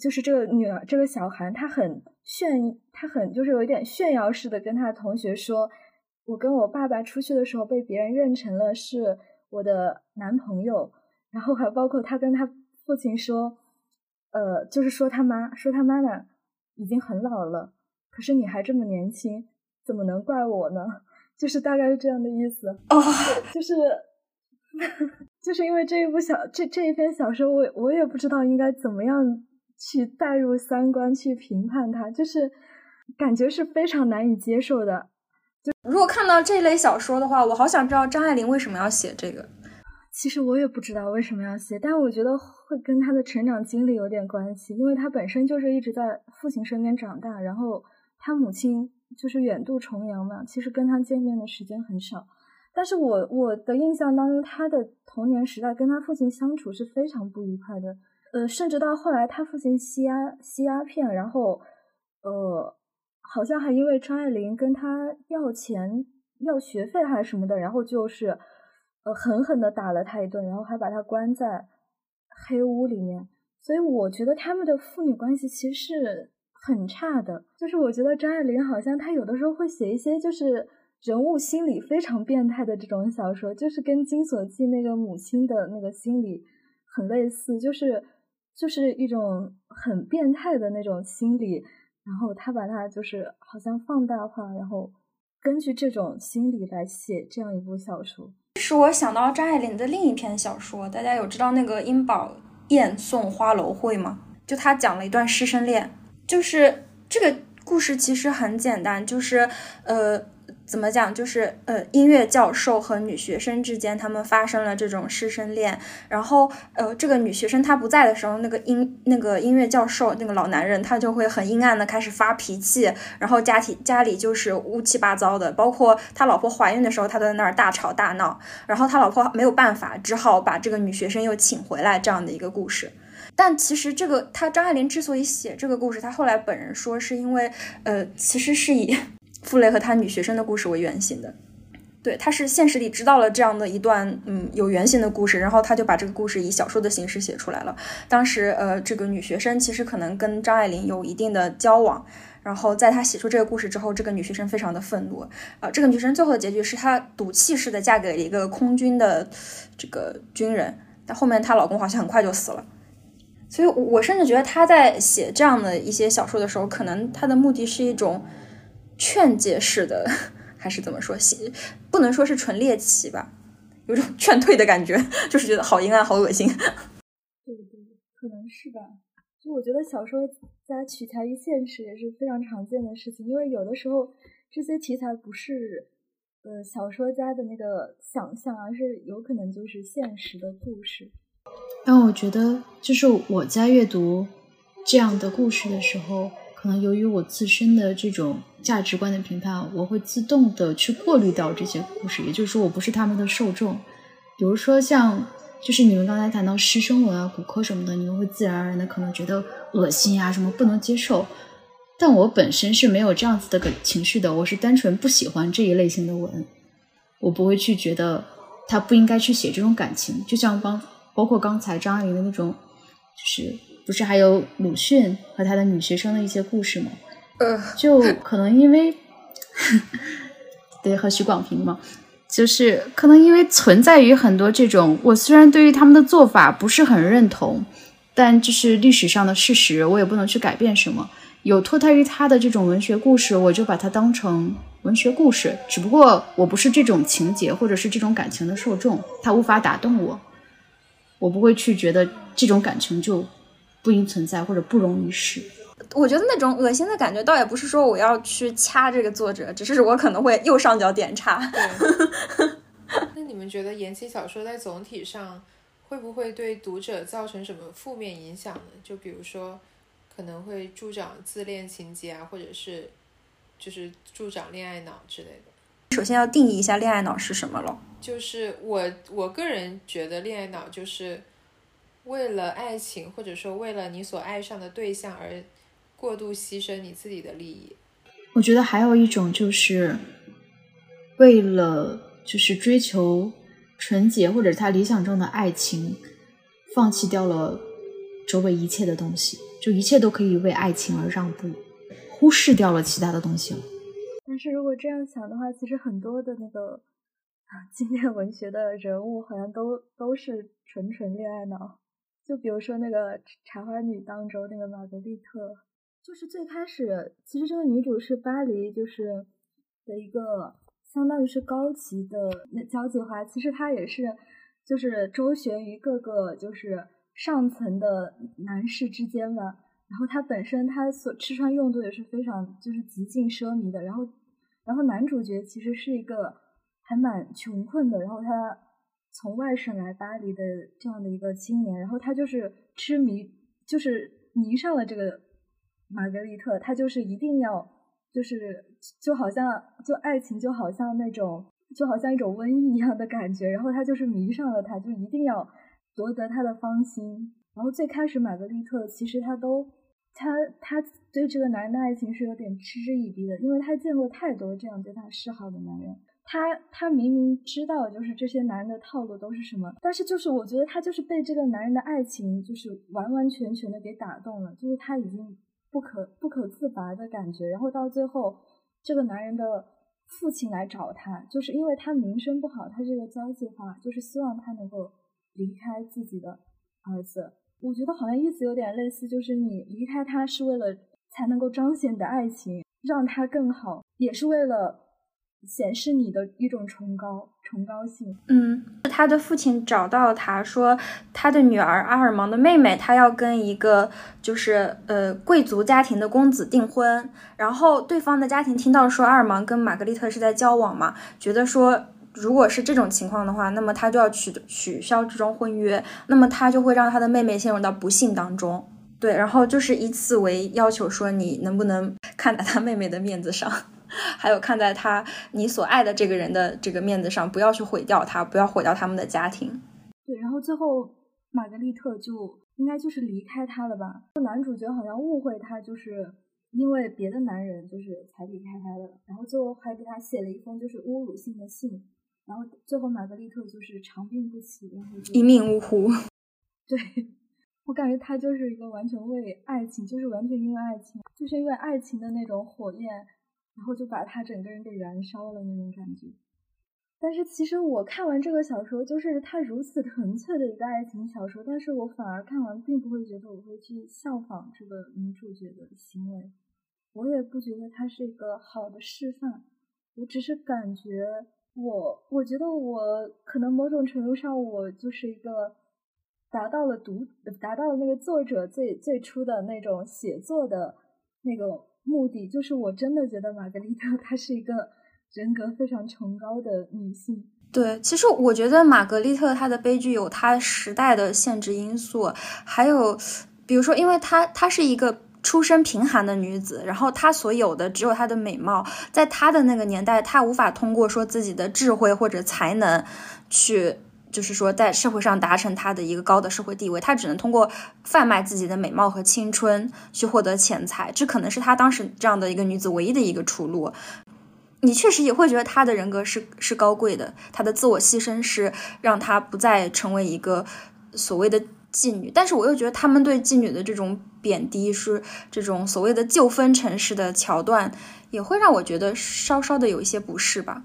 就是这个女儿这个小韩，她很炫，她很就是有一点炫耀似的跟她同学说，我跟我爸爸出去的时候被别人认成了是。我的男朋友，然后还包括他跟他父亲说，呃，就是说他妈说他妈妈已经很老了，可是你还这么年轻，怎么能怪我呢？就是大概是这样的意思哦，就是 就是因为这一部小这这一篇小说，我我也不知道应该怎么样去带入三观去评判它，就是感觉是非常难以接受的。就如果看到这类小说的话，我好想知道张爱玲为什么要写这个。其实我也不知道为什么要写，但我觉得会跟她的成长经历有点关系，因为她本身就是一直在父亲身边长大，然后她母亲就是远渡重洋嘛，其实跟她见面的时间很少。但是我我的印象当中，她的童年时代跟她父亲相处是非常不愉快的，呃，甚至到后来她父亲吸鸦吸鸦片，然后呃。好像还因为张爱玲跟他要钱、要学费还是什么的，然后就是，呃，狠狠的打了他一顿，然后还把他关在黑屋里面。所以我觉得他们的父女关系其实是很差的。就是我觉得张爱玲好像她有的时候会写一些就是人物心理非常变态的这种小说，就是跟《金锁记》那个母亲的那个心理很类似，就是就是一种很变态的那种心理。然后他把它就是好像放大化，然后根据这种心理来写这样一部小说，使我想到张爱玲的另一篇小说。大家有知道那个英宝燕送花楼会吗？就他讲了一段师生恋，就是这个故事其实很简单，就是呃。怎么讲？就是呃，音乐教授和女学生之间，他们发生了这种师生恋。然后呃，这个女学生她不在的时候，那个音那个音乐教授那个老男人，他就会很阴暗的开始发脾气。然后家庭家里就是乌七八糟的，包括他老婆怀孕的时候，他都在那儿大吵大闹。然后他老婆没有办法，只好把这个女学生又请回来，这样的一个故事。但其实这个他张爱玲之所以写这个故事，他后来本人说是因为呃，其实是以。傅雷和他女学生的故事为原型的，对，他是现实里知道了这样的一段嗯有原型的故事，然后他就把这个故事以小说的形式写出来了。当时呃，这个女学生其实可能跟张爱玲有一定的交往，然后在她写出这个故事之后，这个女学生非常的愤怒啊。这个女生最后的结局是她赌气似的嫁给了一个空军的这个军人，但后面她老公好像很快就死了。所以，我甚至觉得她在写这样的一些小说的时候，可能她的目的是一种。劝诫式的，还是怎么说？不能说是纯猎奇吧，有种劝退的感觉，就是觉得好阴暗、好恶心。对对，可能是吧。就我觉得小说家取材于现实也是非常常见的事情，因为有的时候这些题材不是呃小说家的那个想象，而是有可能就是现实的故事。但我觉得，就是我在阅读这样的故事的时候。可能由于我自身的这种价值观的评判，我会自动的去过滤掉这些故事，也就是说，我不是他们的受众。比如说，像就是你们刚才谈到师生文啊、骨科什么的，你们会自然而然的可能觉得恶心啊，什么不能接受。但我本身是没有这样子的个情绪的，我是单纯不喜欢这一类型的文，我不会去觉得他不应该去写这种感情。就像刚包括刚才张爱玲的那种，就是。不是还有鲁迅和他的女学生的一些故事吗？呃，就可能因为，对，和许广平嘛，就是可能因为存在于很多这种，我虽然对于他们的做法不是很认同，但这是历史上的事实，我也不能去改变什么。有脱胎于他的这种文学故事，我就把它当成文学故事，只不过我不是这种情节或者是这种感情的受众，它无法打动我，我不会去觉得这种感情就。不应存在或者不容于世。我觉得那种恶心的感觉，倒也不是说我要去掐这个作者，只是我可能会右上角点叉。那你们觉得言情小说在总体上会不会对读者造成什么负面影响呢？就比如说可能会助长自恋情节啊，或者是就是助长恋爱脑之类的。首先要定义一下恋爱脑是什么了。就是我我个人觉得恋爱脑就是为了爱情，或者说为了你所爱上的对象而过度牺牲你自己的利益。我觉得还有一种就是为了就是追求纯洁或者他理想中的爱情，放弃掉了周围一切的东西，就一切都可以为爱情而让步，忽视掉了其他的东西了。但是如果这样想的话，其实很多的那个经典文学的人物好像都都是纯纯恋爱脑。就比如说那个《茶花女》当中那个玛格丽特，就是最开始其实这个女主是巴黎就是的一个相当于是高级的那交际花，其实她也是就是周旋于各个就是上层的男士之间吧。然后她本身她所吃穿用度也是非常就是极尽奢靡的。然后然后男主角其实是一个还蛮穷困的，然后他。从外省来巴黎的这样的一个青年，然后他就是痴迷，就是迷上了这个玛格丽特，他就是一定要，就是就好像就爱情就好像那种就好像一种瘟疫一样的感觉，然后他就是迷上了他，就一定要夺得他的芳心。然后最开始玛格丽特其实他都他他对这个男人的爱情是有点嗤之以鼻的，因为他见过太多这样对他示好的男人。他他明明知道，就是这些男人的套路都是什么，但是就是我觉得他就是被这个男人的爱情，就是完完全全的给打动了，就是他已经不可不可自拔的感觉。然后到最后，这个男人的父亲来找他，就是因为他名声不好，他这个交际花，就是希望他能够离开自己的儿子。我觉得好像意思有点类似，就是你离开他是为了才能够彰显你的爱情，让他更好，也是为了。显示你的一种崇高、崇高性。嗯，他的父亲找到他说，他的女儿阿尔芒的妹妹，她要跟一个就是呃贵族家庭的公子订婚。然后对方的家庭听到说阿尔芒跟玛格丽特是在交往嘛，觉得说如果是这种情况的话，那么他就要取取消这桩婚约，那么他就会让他的妹妹陷入到不幸当中。对，然后就是以此为要求，说你能不能看在他妹妹的面子上。还有看在他你所爱的这个人的这个面子上，不要去毁掉他，不要毁掉他们的家庭。对，然后最后玛格丽特就应该就是离开他了吧？男主角好像误会他，就是因为别的男人就是才离开他的，然后最后还给他写了一封就是侮辱性的信，然后最后玛格丽特就是长病不起，然后一命呜呼。对我感觉他就是一个完全为爱情，就是完全因为爱情，就是因为爱情的那种火焰。然后就把他整个人给燃烧了那种感觉，但是其实我看完这个小说，就是它如此纯粹的一个爱情小说，但是我反而看完并不会觉得我会去效仿这个女主角的行为，我也不觉得它是一个好的示范，我只是感觉我我觉得我可能某种程度上我就是一个达到了读达到了那个作者最最初的那种写作的那个。目的就是，我真的觉得玛格丽特她是一个人格非常崇高的女性。对，其实我觉得玛格丽特她的悲剧有她时代的限制因素，还有比如说，因为她她是一个出身贫寒的女子，然后她所有的只有她的美貌，在她的那个年代，她无法通过说自己的智慧或者才能去。就是说，在社会上达成他的一个高的社会地位，他只能通过贩卖自己的美貌和青春去获得钱财，这可能是他当时这样的一个女子唯一的一个出路。你确实也会觉得她的人格是是高贵的，她的自我牺牲是让她不再成为一个所谓的妓女。但是我又觉得他们对妓女的这种贬低，是这种所谓的旧风尘式的桥段，也会让我觉得稍稍的有一些不适吧。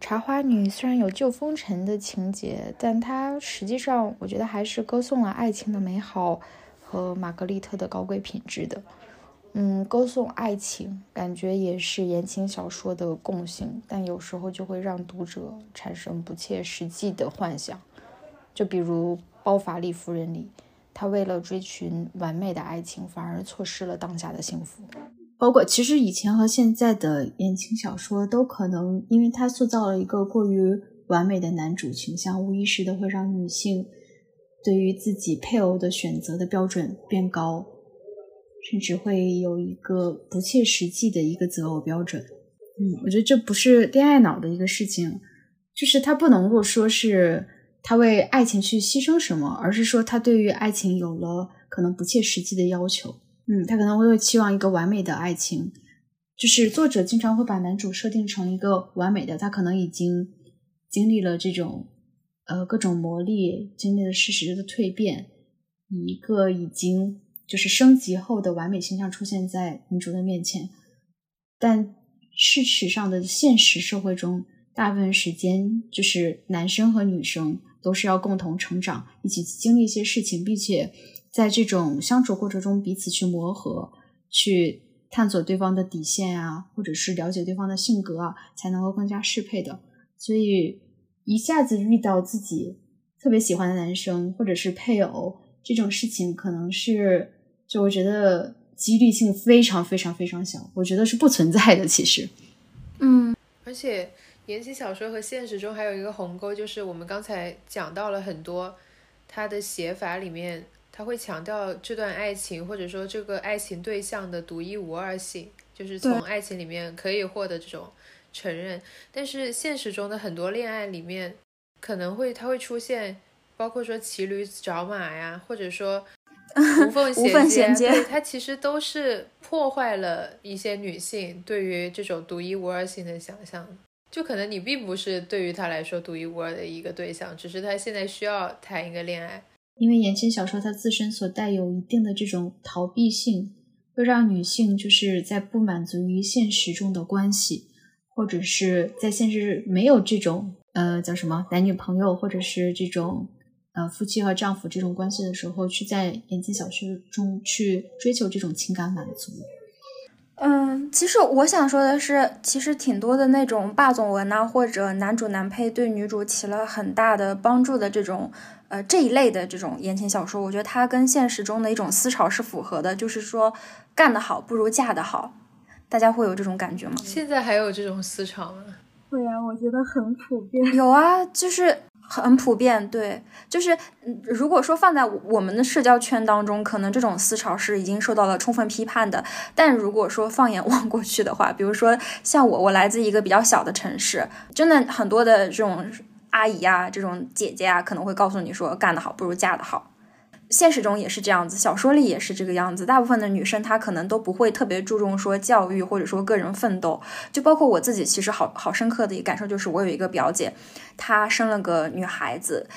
茶花女虽然有旧风尘的情节，但她实际上我觉得还是歌颂了爱情的美好和玛格丽特的高贵品质的。嗯，歌颂爱情，感觉也是言情小说的共性，但有时候就会让读者产生不切实际的幻想。就比如《包法利夫人》里，她为了追寻完美的爱情，反而错失了当下的幸福。包括其实以前和现在的言情小说都可能，因为它塑造了一个过于完美的男主形象，无意识的会让女性对于自己配偶的选择的标准变高。甚至会有一个不切实际的一个择偶标准。嗯，我觉得这不是恋爱脑的一个事情，就是他不能够说是他为爱情去牺牲什么，而是说他对于爱情有了可能不切实际的要求。嗯，他可能会期望一个完美的爱情，就是作者经常会把男主设定成一个完美的，他可能已经经历了这种呃各种磨砺，经历了事实的蜕变，一个已经就是升级后的完美形象出现在女主的面前，但。事实上的现实社会中，大部分时间就是男生和女生都是要共同成长，一起经历一些事情，并且在这种相处过程中彼此去磨合，去探索对方的底线啊，或者是了解对方的性格啊，才能够更加适配的。所以一下子遇到自己特别喜欢的男生或者是配偶这种事情，可能是就我觉得。几率性非常非常非常小，我觉得是不存在的。其实，嗯，而且言情小说和现实中还有一个鸿沟，就是我们刚才讲到了很多，它的写法里面，他会强调这段爱情或者说这个爱情对象的独一无二性，就是从爱情里面可以获得这种承认。但是现实中的很多恋爱里面，可能会他会出现，包括说骑驴找马呀，或者说。无缝 衔接，对它其实都是破坏了一些女性对于这种独一无二性的想象。就可能你并不是对于他来说独一无二的一个对象，只是他现在需要谈一个恋爱。因为言情小说它自身所带有一定的这种逃避性，会让女性就是在不满足于现实中的关系，或者是在现实没有这种呃叫什么男女朋友，或者是这种。呃，夫妻和丈夫这种关系的时候，去在言情小说中去追求这种情感满足。嗯，其实我想说的是，其实挺多的那种霸总文啊，或者男主男配对女主起了很大的帮助的这种，呃，这一类的这种言情小说，我觉得它跟现实中的一种思潮是符合的，就是说干得好不如嫁得好，大家会有这种感觉吗？现在还有这种思潮吗？会啊，我觉得很普遍。有啊，就是。很普遍，对，就是如果说放在我们的社交圈当中，可能这种思潮是已经受到了充分批判的。但如果说放眼望过去的话，比如说像我，我来自一个比较小的城市，真的很多的这种阿姨啊，这种姐姐啊，可能会告诉你说，干得好不如嫁得好。现实中也是这样子，小说里也是这个样子。大部分的女生她可能都不会特别注重说教育或者说个人奋斗，就包括我自己，其实好好深刻的一个感受就是，我有一个表姐，她生了个女孩子，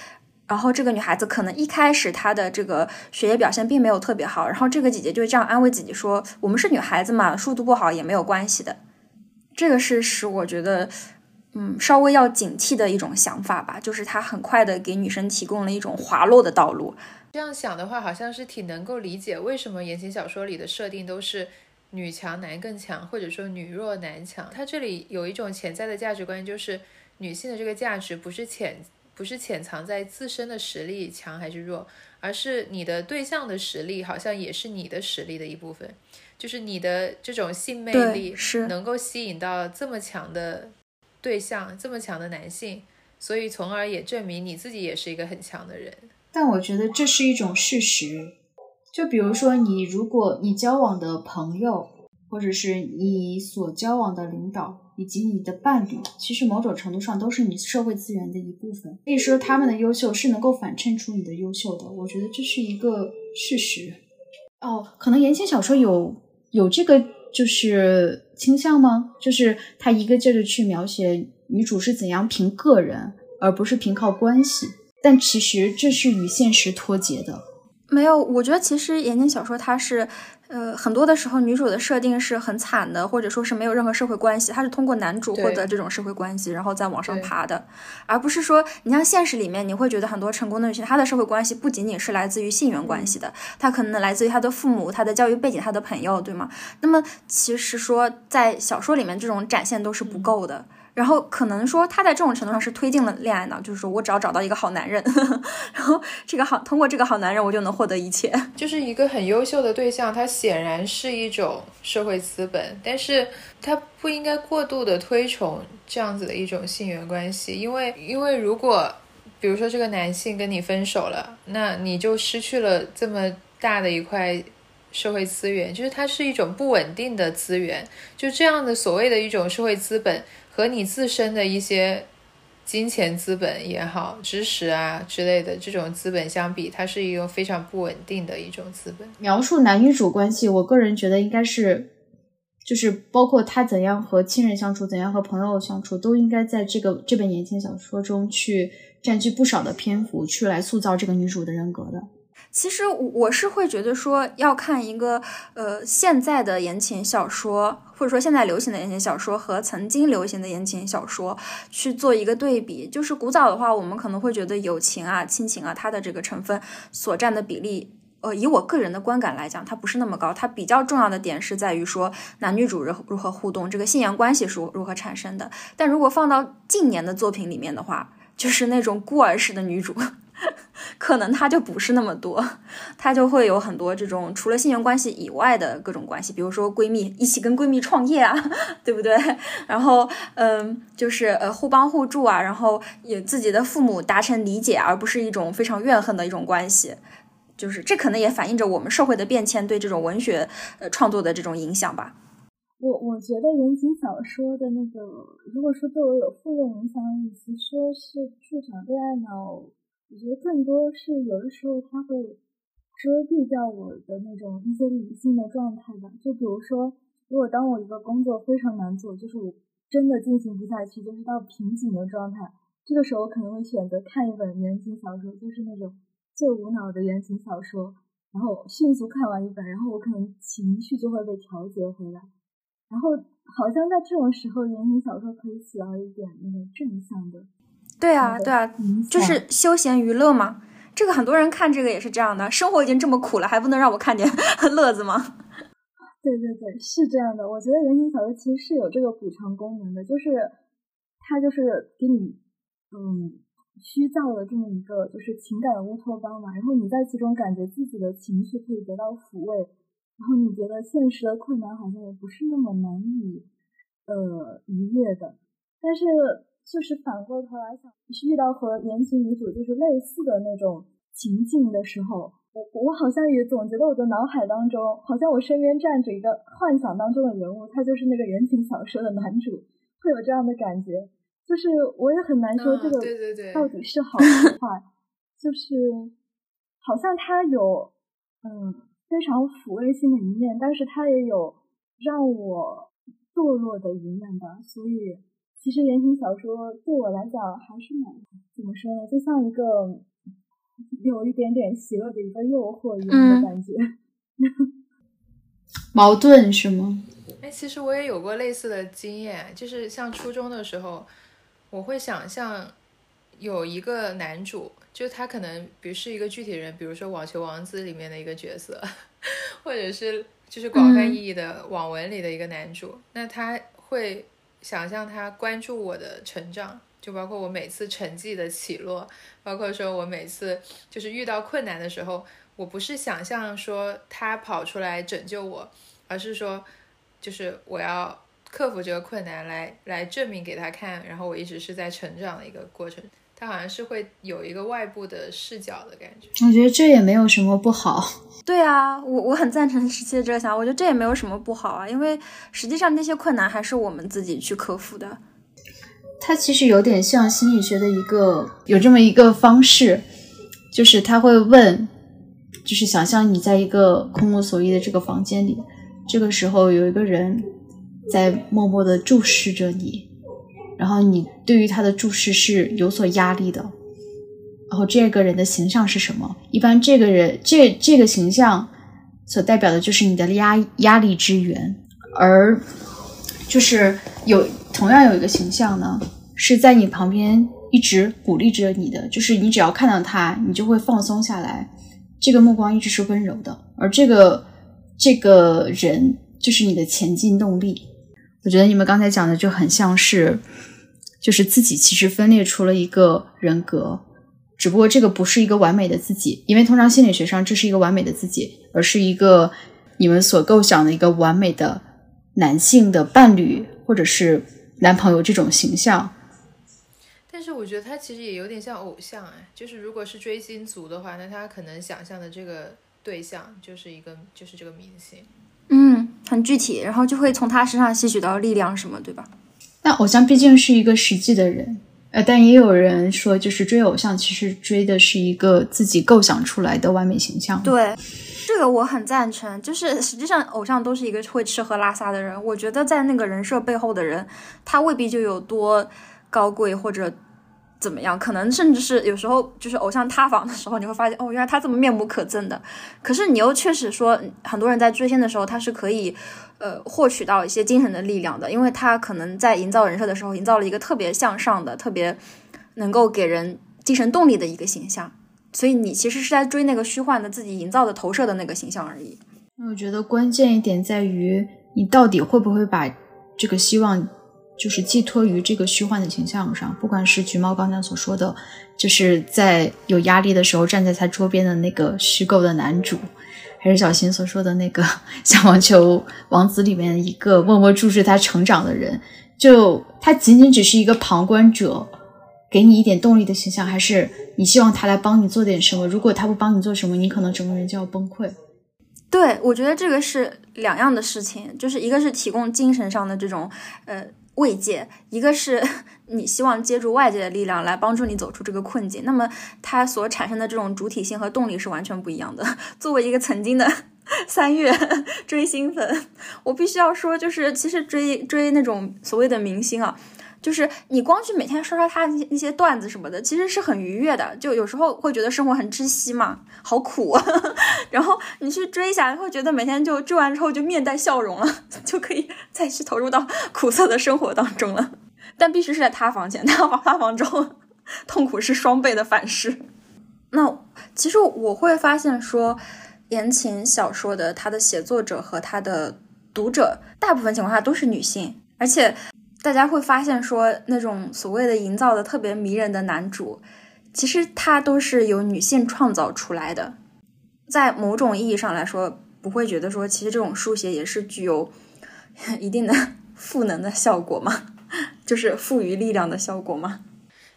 然后这个女孩子可能一开始她的这个学业表现并没有特别好，然后这个姐姐就这样安慰自己说：“我们是女孩子嘛，书读不好也没有关系的。”这个是使我觉得，嗯，稍微要警惕的一种想法吧，就是他很快的给女生提供了一种滑落的道路。这样想的话，好像是挺能够理解为什么言情小说里的设定都是女强男更强，或者说女弱男强。它这里有一种潜在的价值观，就是女性的这个价值不是潜不是潜藏在自身的实力强还是弱，而是你的对象的实力好像也是你的实力的一部分，就是你的这种性魅力是能够吸引到这么强的对象，这么强的男性，所以从而也证明你自己也是一个很强的人。但我觉得这是一种事实，就比如说你，如果你交往的朋友，或者是你所交往的领导，以及你的伴侣，其实某种程度上都是你社会资源的一部分。可以说他们的优秀是能够反衬出你的优秀的，我觉得这是一个事实。哦，可能言情小说有有这个就是倾向吗？就是他一个劲儿的去描写女主是怎样凭个人，而不是凭靠关系。但其实这是与现实脱节的。没有，我觉得其实言情小说它是，呃，很多的时候女主的设定是很惨的，或者说是没有任何社会关系，她是通过男主获得这种社会关系，然后再往上爬的，而不是说你像现实里面，你会觉得很多成功的女性，她的社会关系不仅仅是来自于性缘关系的，她可能来自于她的父母、她的教育背景、她的朋友，对吗？那么其实说在小说里面这种展现都是不够的。然后可能说他在这种程度上是推进了恋爱脑，就是说我只要找到一个好男人，然后这个好通过这个好男人我就能获得一切，就是一个很优秀的对象，他显然是一种社会资本，但是他不应该过度的推崇这样子的一种性缘关系，因为因为如果比如说这个男性跟你分手了，那你就失去了这么大的一块社会资源，就是它是一种不稳定的资源。就这样的所谓的一种社会资本和你自身的一些金钱资本也好、知识啊之类的这种资本相比，它是一个非常不稳定的一种资本。描述男女主关系，我个人觉得应该是，就是包括他怎样和亲人相处，怎样和朋友相处，都应该在这个这本言情小说中去占据不少的篇幅，去来塑造这个女主的人格的。其实我是会觉得说，要看一个呃现在的言情小说，或者说现在流行的言情小说和曾经流行的言情小说去做一个对比。就是古早的话，我们可能会觉得友情啊、亲情啊，它的这个成分所占的比例，呃，以我个人的观感来讲，它不是那么高。它比较重要的点是在于说男女主如如何互动，这个信仰关系是如何产生的。但如果放到近年的作品里面的话，就是那种孤儿式的女主。可能他就不是那么多，他就会有很多这种除了信缘关系以外的各种关系，比如说闺蜜一起跟闺蜜创业啊，对不对？然后嗯，就是呃互帮互助啊，然后也自己的父母达成理解，而不是一种非常怨恨的一种关系。就是这可能也反映着我们社会的变迁对这种文学呃创作的这种影响吧。我我觉得言情小说的那个，如果说对我有负面影响，与其说是助长恋爱脑。我觉得更多是有的时候它会遮蔽掉我的那种一些理性的状态吧。就比如说，如果当我一个工作非常难做，就是我真的进行不下去，就是到瓶颈的状态，这个时候我可能会选择看一本言情小说，就是那种最无脑的言情小说，然后迅速看完一本，然后我可能情绪就会被调节回来。然后好像在这种时候，言情小说可以起到一点那个正向的。对啊，对啊，就是休闲娱乐嘛。这个很多人看这个也是这样的，生活已经这么苦了，还不能让我看点 乐子吗？对对对，是这样的。我觉得言情小说其实是有这个补偿功能的，就是它就是给你嗯虚造了这么一个就是情感的乌托邦嘛，然后你在其中感觉自己的情绪可以得到抚慰，然后你觉得现实的困难好像也不是那么难以呃逾越的，但是。就是反过头来想，遇到和言情女主就是类似的那种情境的时候，我我好像也总觉得我的脑海当中，好像我身边站着一个幻想当中的人物，他就是那个言情小说的男主，会有这样的感觉。就是我也很难说这个到底是好是坏，就是好像他有嗯非常抚慰性的一面，但是他也有让我堕落的一面吧，所以。其实言情小说对我来讲还是蛮怎么说呢，就像一个有一点点邪恶的一个诱惑一样的感觉，矛盾是吗？哎，其实我也有过类似的经验，就是像初中的时候，我会想象有一个男主，就他可能比如是一个具体人，比如说《网球王子》里面的一个角色，或者是就是广泛意义的网文里的一个男主，那他会。想象他关注我的成长，就包括我每次成绩的起落，包括说我每次就是遇到困难的时候，我不是想象说他跑出来拯救我，而是说，就是我要克服这个困难来来证明给他看，然后我一直是在成长的一个过程。他好像是会有一个外部的视角的感觉，我觉得这也没有什么不好。对啊，我我很赞成十七的这个想法，我觉得这也没有什么不好啊，因为实际上那些困难还是我们自己去克服的。它其实有点像心理学的一个有这么一个方式，就是他会问，就是想象你在一个空无所依的这个房间里，这个时候有一个人在默默的注视着你。然后你对于他的注视是有所压力的，然后这个人的形象是什么？一般这个人这这个形象所代表的就是你的压压力之源，而就是有同样有一个形象呢，是在你旁边一直鼓励着你的，就是你只要看到他，你就会放松下来，这个目光一直是温柔的，而这个这个人就是你的前进动力。我觉得你们刚才讲的就很像是，就是自己其实分裂出了一个人格，只不过这个不是一个完美的自己，因为通常心理学上这是一个完美的自己，而是一个你们所构想的一个完美的男性的伴侣或者是男朋友这种形象。但是我觉得他其实也有点像偶像哎，就是如果是追星族的话，那他可能想象的这个对象就是一个就是这个明星。嗯，很具体，然后就会从他身上吸取到力量什么，对吧？那偶像毕竟是一个实际的人，呃，但也有人说，就是追偶像其实追的是一个自己构想出来的完美形象。对，这个我很赞成。就是实际上，偶像都是一个会吃喝拉撒的人。我觉得在那个人设背后的人，他未必就有多高贵或者。怎么样？可能甚至是有时候就是偶像塌房的时候，你会发现哦，原来他这么面目可憎的。可是你又确实说，很多人在追星的时候，他是可以呃获取到一些精神的力量的，因为他可能在营造人设的时候，营造了一个特别向上的、特别能够给人精神动力的一个形象。所以你其实是在追那个虚幻的自己营造的、投射的那个形象而已。那我觉得关键一点在于，你到底会不会把这个希望。就是寄托于这个虚幻的形象上，不管是橘猫刚才所说的，就是在有压力的时候站在他桌边的那个虚构的男主，还是小新所说的那个小网球王子里面一个默默注视他成长的人，就他仅仅只是一个旁观者，给你一点动力的形象，还是你希望他来帮你做点什么？如果他不帮你做什么，你可能整个人就要崩溃。对，我觉得这个是两样的事情，就是一个是提供精神上的这种，呃。慰藉，一个是 你希望借助外界的力量来帮助你走出这个困境，那么它所产生的这种主体性和动力是完全不一样的。作为一个曾经的 三月追星粉，我必须要说，就是其实追追那种所谓的明星啊。就是你光去每天刷刷他的那些那些段子什么的，其实是很愉悦的。就有时候会觉得生活很窒息嘛，好苦。然后你去追一下，会觉得每天就追完之后就面带笑容了，就可以再去投入到苦涩的生活当中了。但必须是在塌房前，塌房塌房之后，痛苦是双倍的反噬。那其实我会发现说，言情小说的它的写作者和它的读者，大部分情况下都是女性，而且。大家会发现，说那种所谓的营造的特别迷人的男主，其实他都是由女性创造出来的。在某种意义上来说，不会觉得说，其实这种书写也是具有一定的 赋能的效果吗？就是赋予力量的效果吗？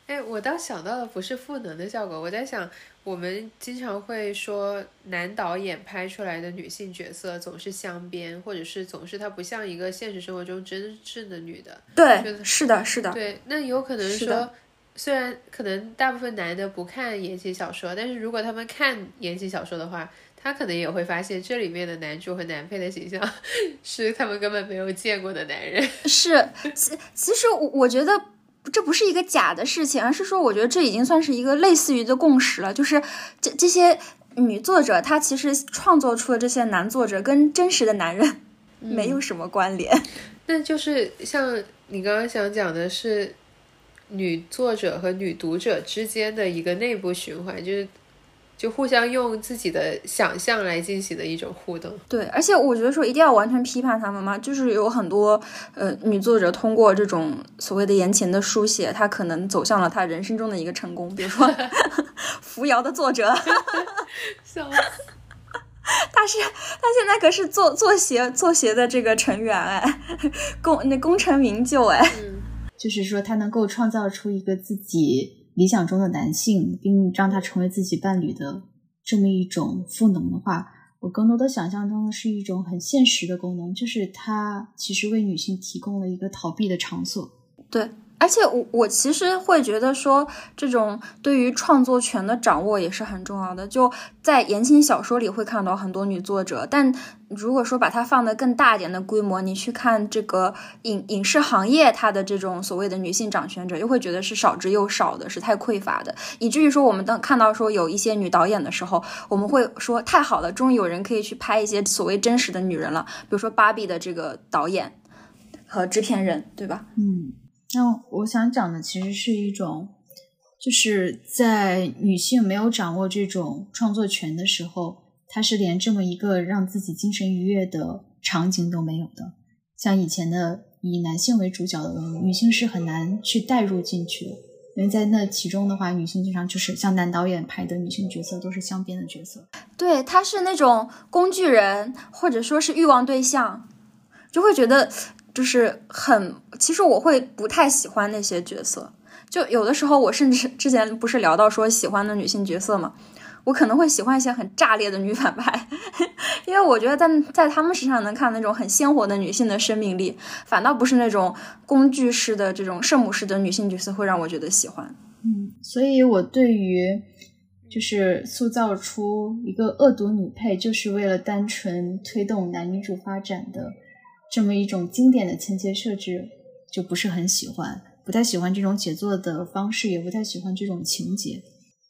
哎，我倒想到的不是赋能的效果，我在想。我们经常会说，男导演拍出来的女性角色总是镶边，或者是总是她不像一个现实生活中真正的女的。对，是的，是的。对，那有可能说，虽然可能大部分男的不看言情小说，但是如果他们看言情小说的话，他可能也会发现这里面的男主和男配的形象 是他们根本没有见过的男人。是，其其实我我觉得。这不是一个假的事情，而是说，我觉得这已经算是一个类似于的共识了。就是这这些女作者，她其实创作出的这些男作者，跟真实的男人没有什么关联。那就是像你刚刚想讲的是，女作者和女读者之间的一个内部循环，就是。就互相用自己的想象来进行的一种互动，对，而且我觉得说一定要完全批判他们嘛，就是有很多呃女作者通过这种所谓的言情的书写，她可能走向了她人生中的一个成功，比如说 扶摇的作者，笑死，他是他现在可是作作协作协的这个成员哎，功那功成名就哎，就是说他能够创造出一个自己。理想中的男性，并让他成为自己伴侣的这么一种赋能的话，我更多的想象中的是一种很现实的功能，就是他其实为女性提供了一个逃避的场所。对。而且我我其实会觉得说，这种对于创作权的掌握也是很重要的。就在言情小说里会看到很多女作者，但如果说把它放的更大一点的规模，你去看这个影影视行业，它的这种所谓的女性掌权者，又会觉得是少之又少的，是太匮乏的，以至于说我们当看到说有一些女导演的时候，我们会说太好了，终于有人可以去拍一些所谓真实的女人了。比如说芭比的这个导演和制片人，对吧？嗯。那我想讲的其实是一种，就是在女性没有掌握这种创作权的时候，他是连这么一个让自己精神愉悦的场景都没有的。像以前的以男性为主角的文女性是很难去带入进去的，因为在那其中的话，女性经常就是像男导演拍的女性角色都是镶边的角色，对，她是那种工具人或者说是欲望对象，就会觉得。就是很，其实我会不太喜欢那些角色。就有的时候，我甚至之前不是聊到说喜欢的女性角色嘛，我可能会喜欢一些很炸裂的女反派，因为我觉得在在他们身上能看那种很鲜活的女性的生命力，反倒不是那种工具式的这种圣母式的女性角色会让我觉得喜欢。嗯，所以我对于就是塑造出一个恶毒女配，就是为了单纯推动男女主发展的这么一种经典的情节设置，就不是很喜欢，不太喜欢这种写作的方式，也不太喜欢这种情节。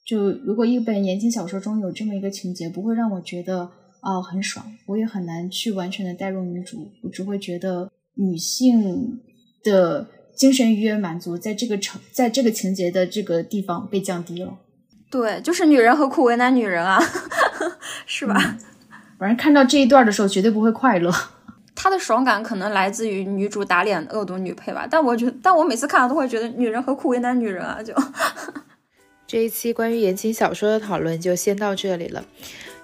就如果一本言情小说中有这么一个情节，不会让我觉得哦很爽，我也很难去完全的代入女主，我只会觉得女性的精神愉悦满足在这个成，在这个情节的这个地方被降低了。对，就是女人何苦为难女人啊，是吧？反正看到这一段的时候，绝对不会快乐。他的爽感可能来自于女主打脸恶毒女配吧，但我觉得，但我每次看了都会觉得女人何苦为难女人啊，就。这一期关于言情小说的讨论就先到这里了。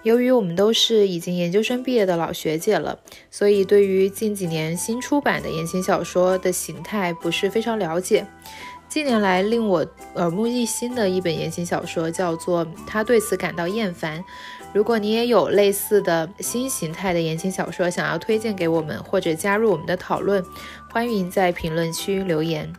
由于我们都是已经研究生毕业的老学姐了，所以对于近几年新出版的言情小说的形态不是非常了解。近年来令我耳目一新的一本言情小说叫做《他对此感到厌烦》。如果你也有类似的新形态的言情小说想要推荐给我们，或者加入我们的讨论，欢迎在评论区留言。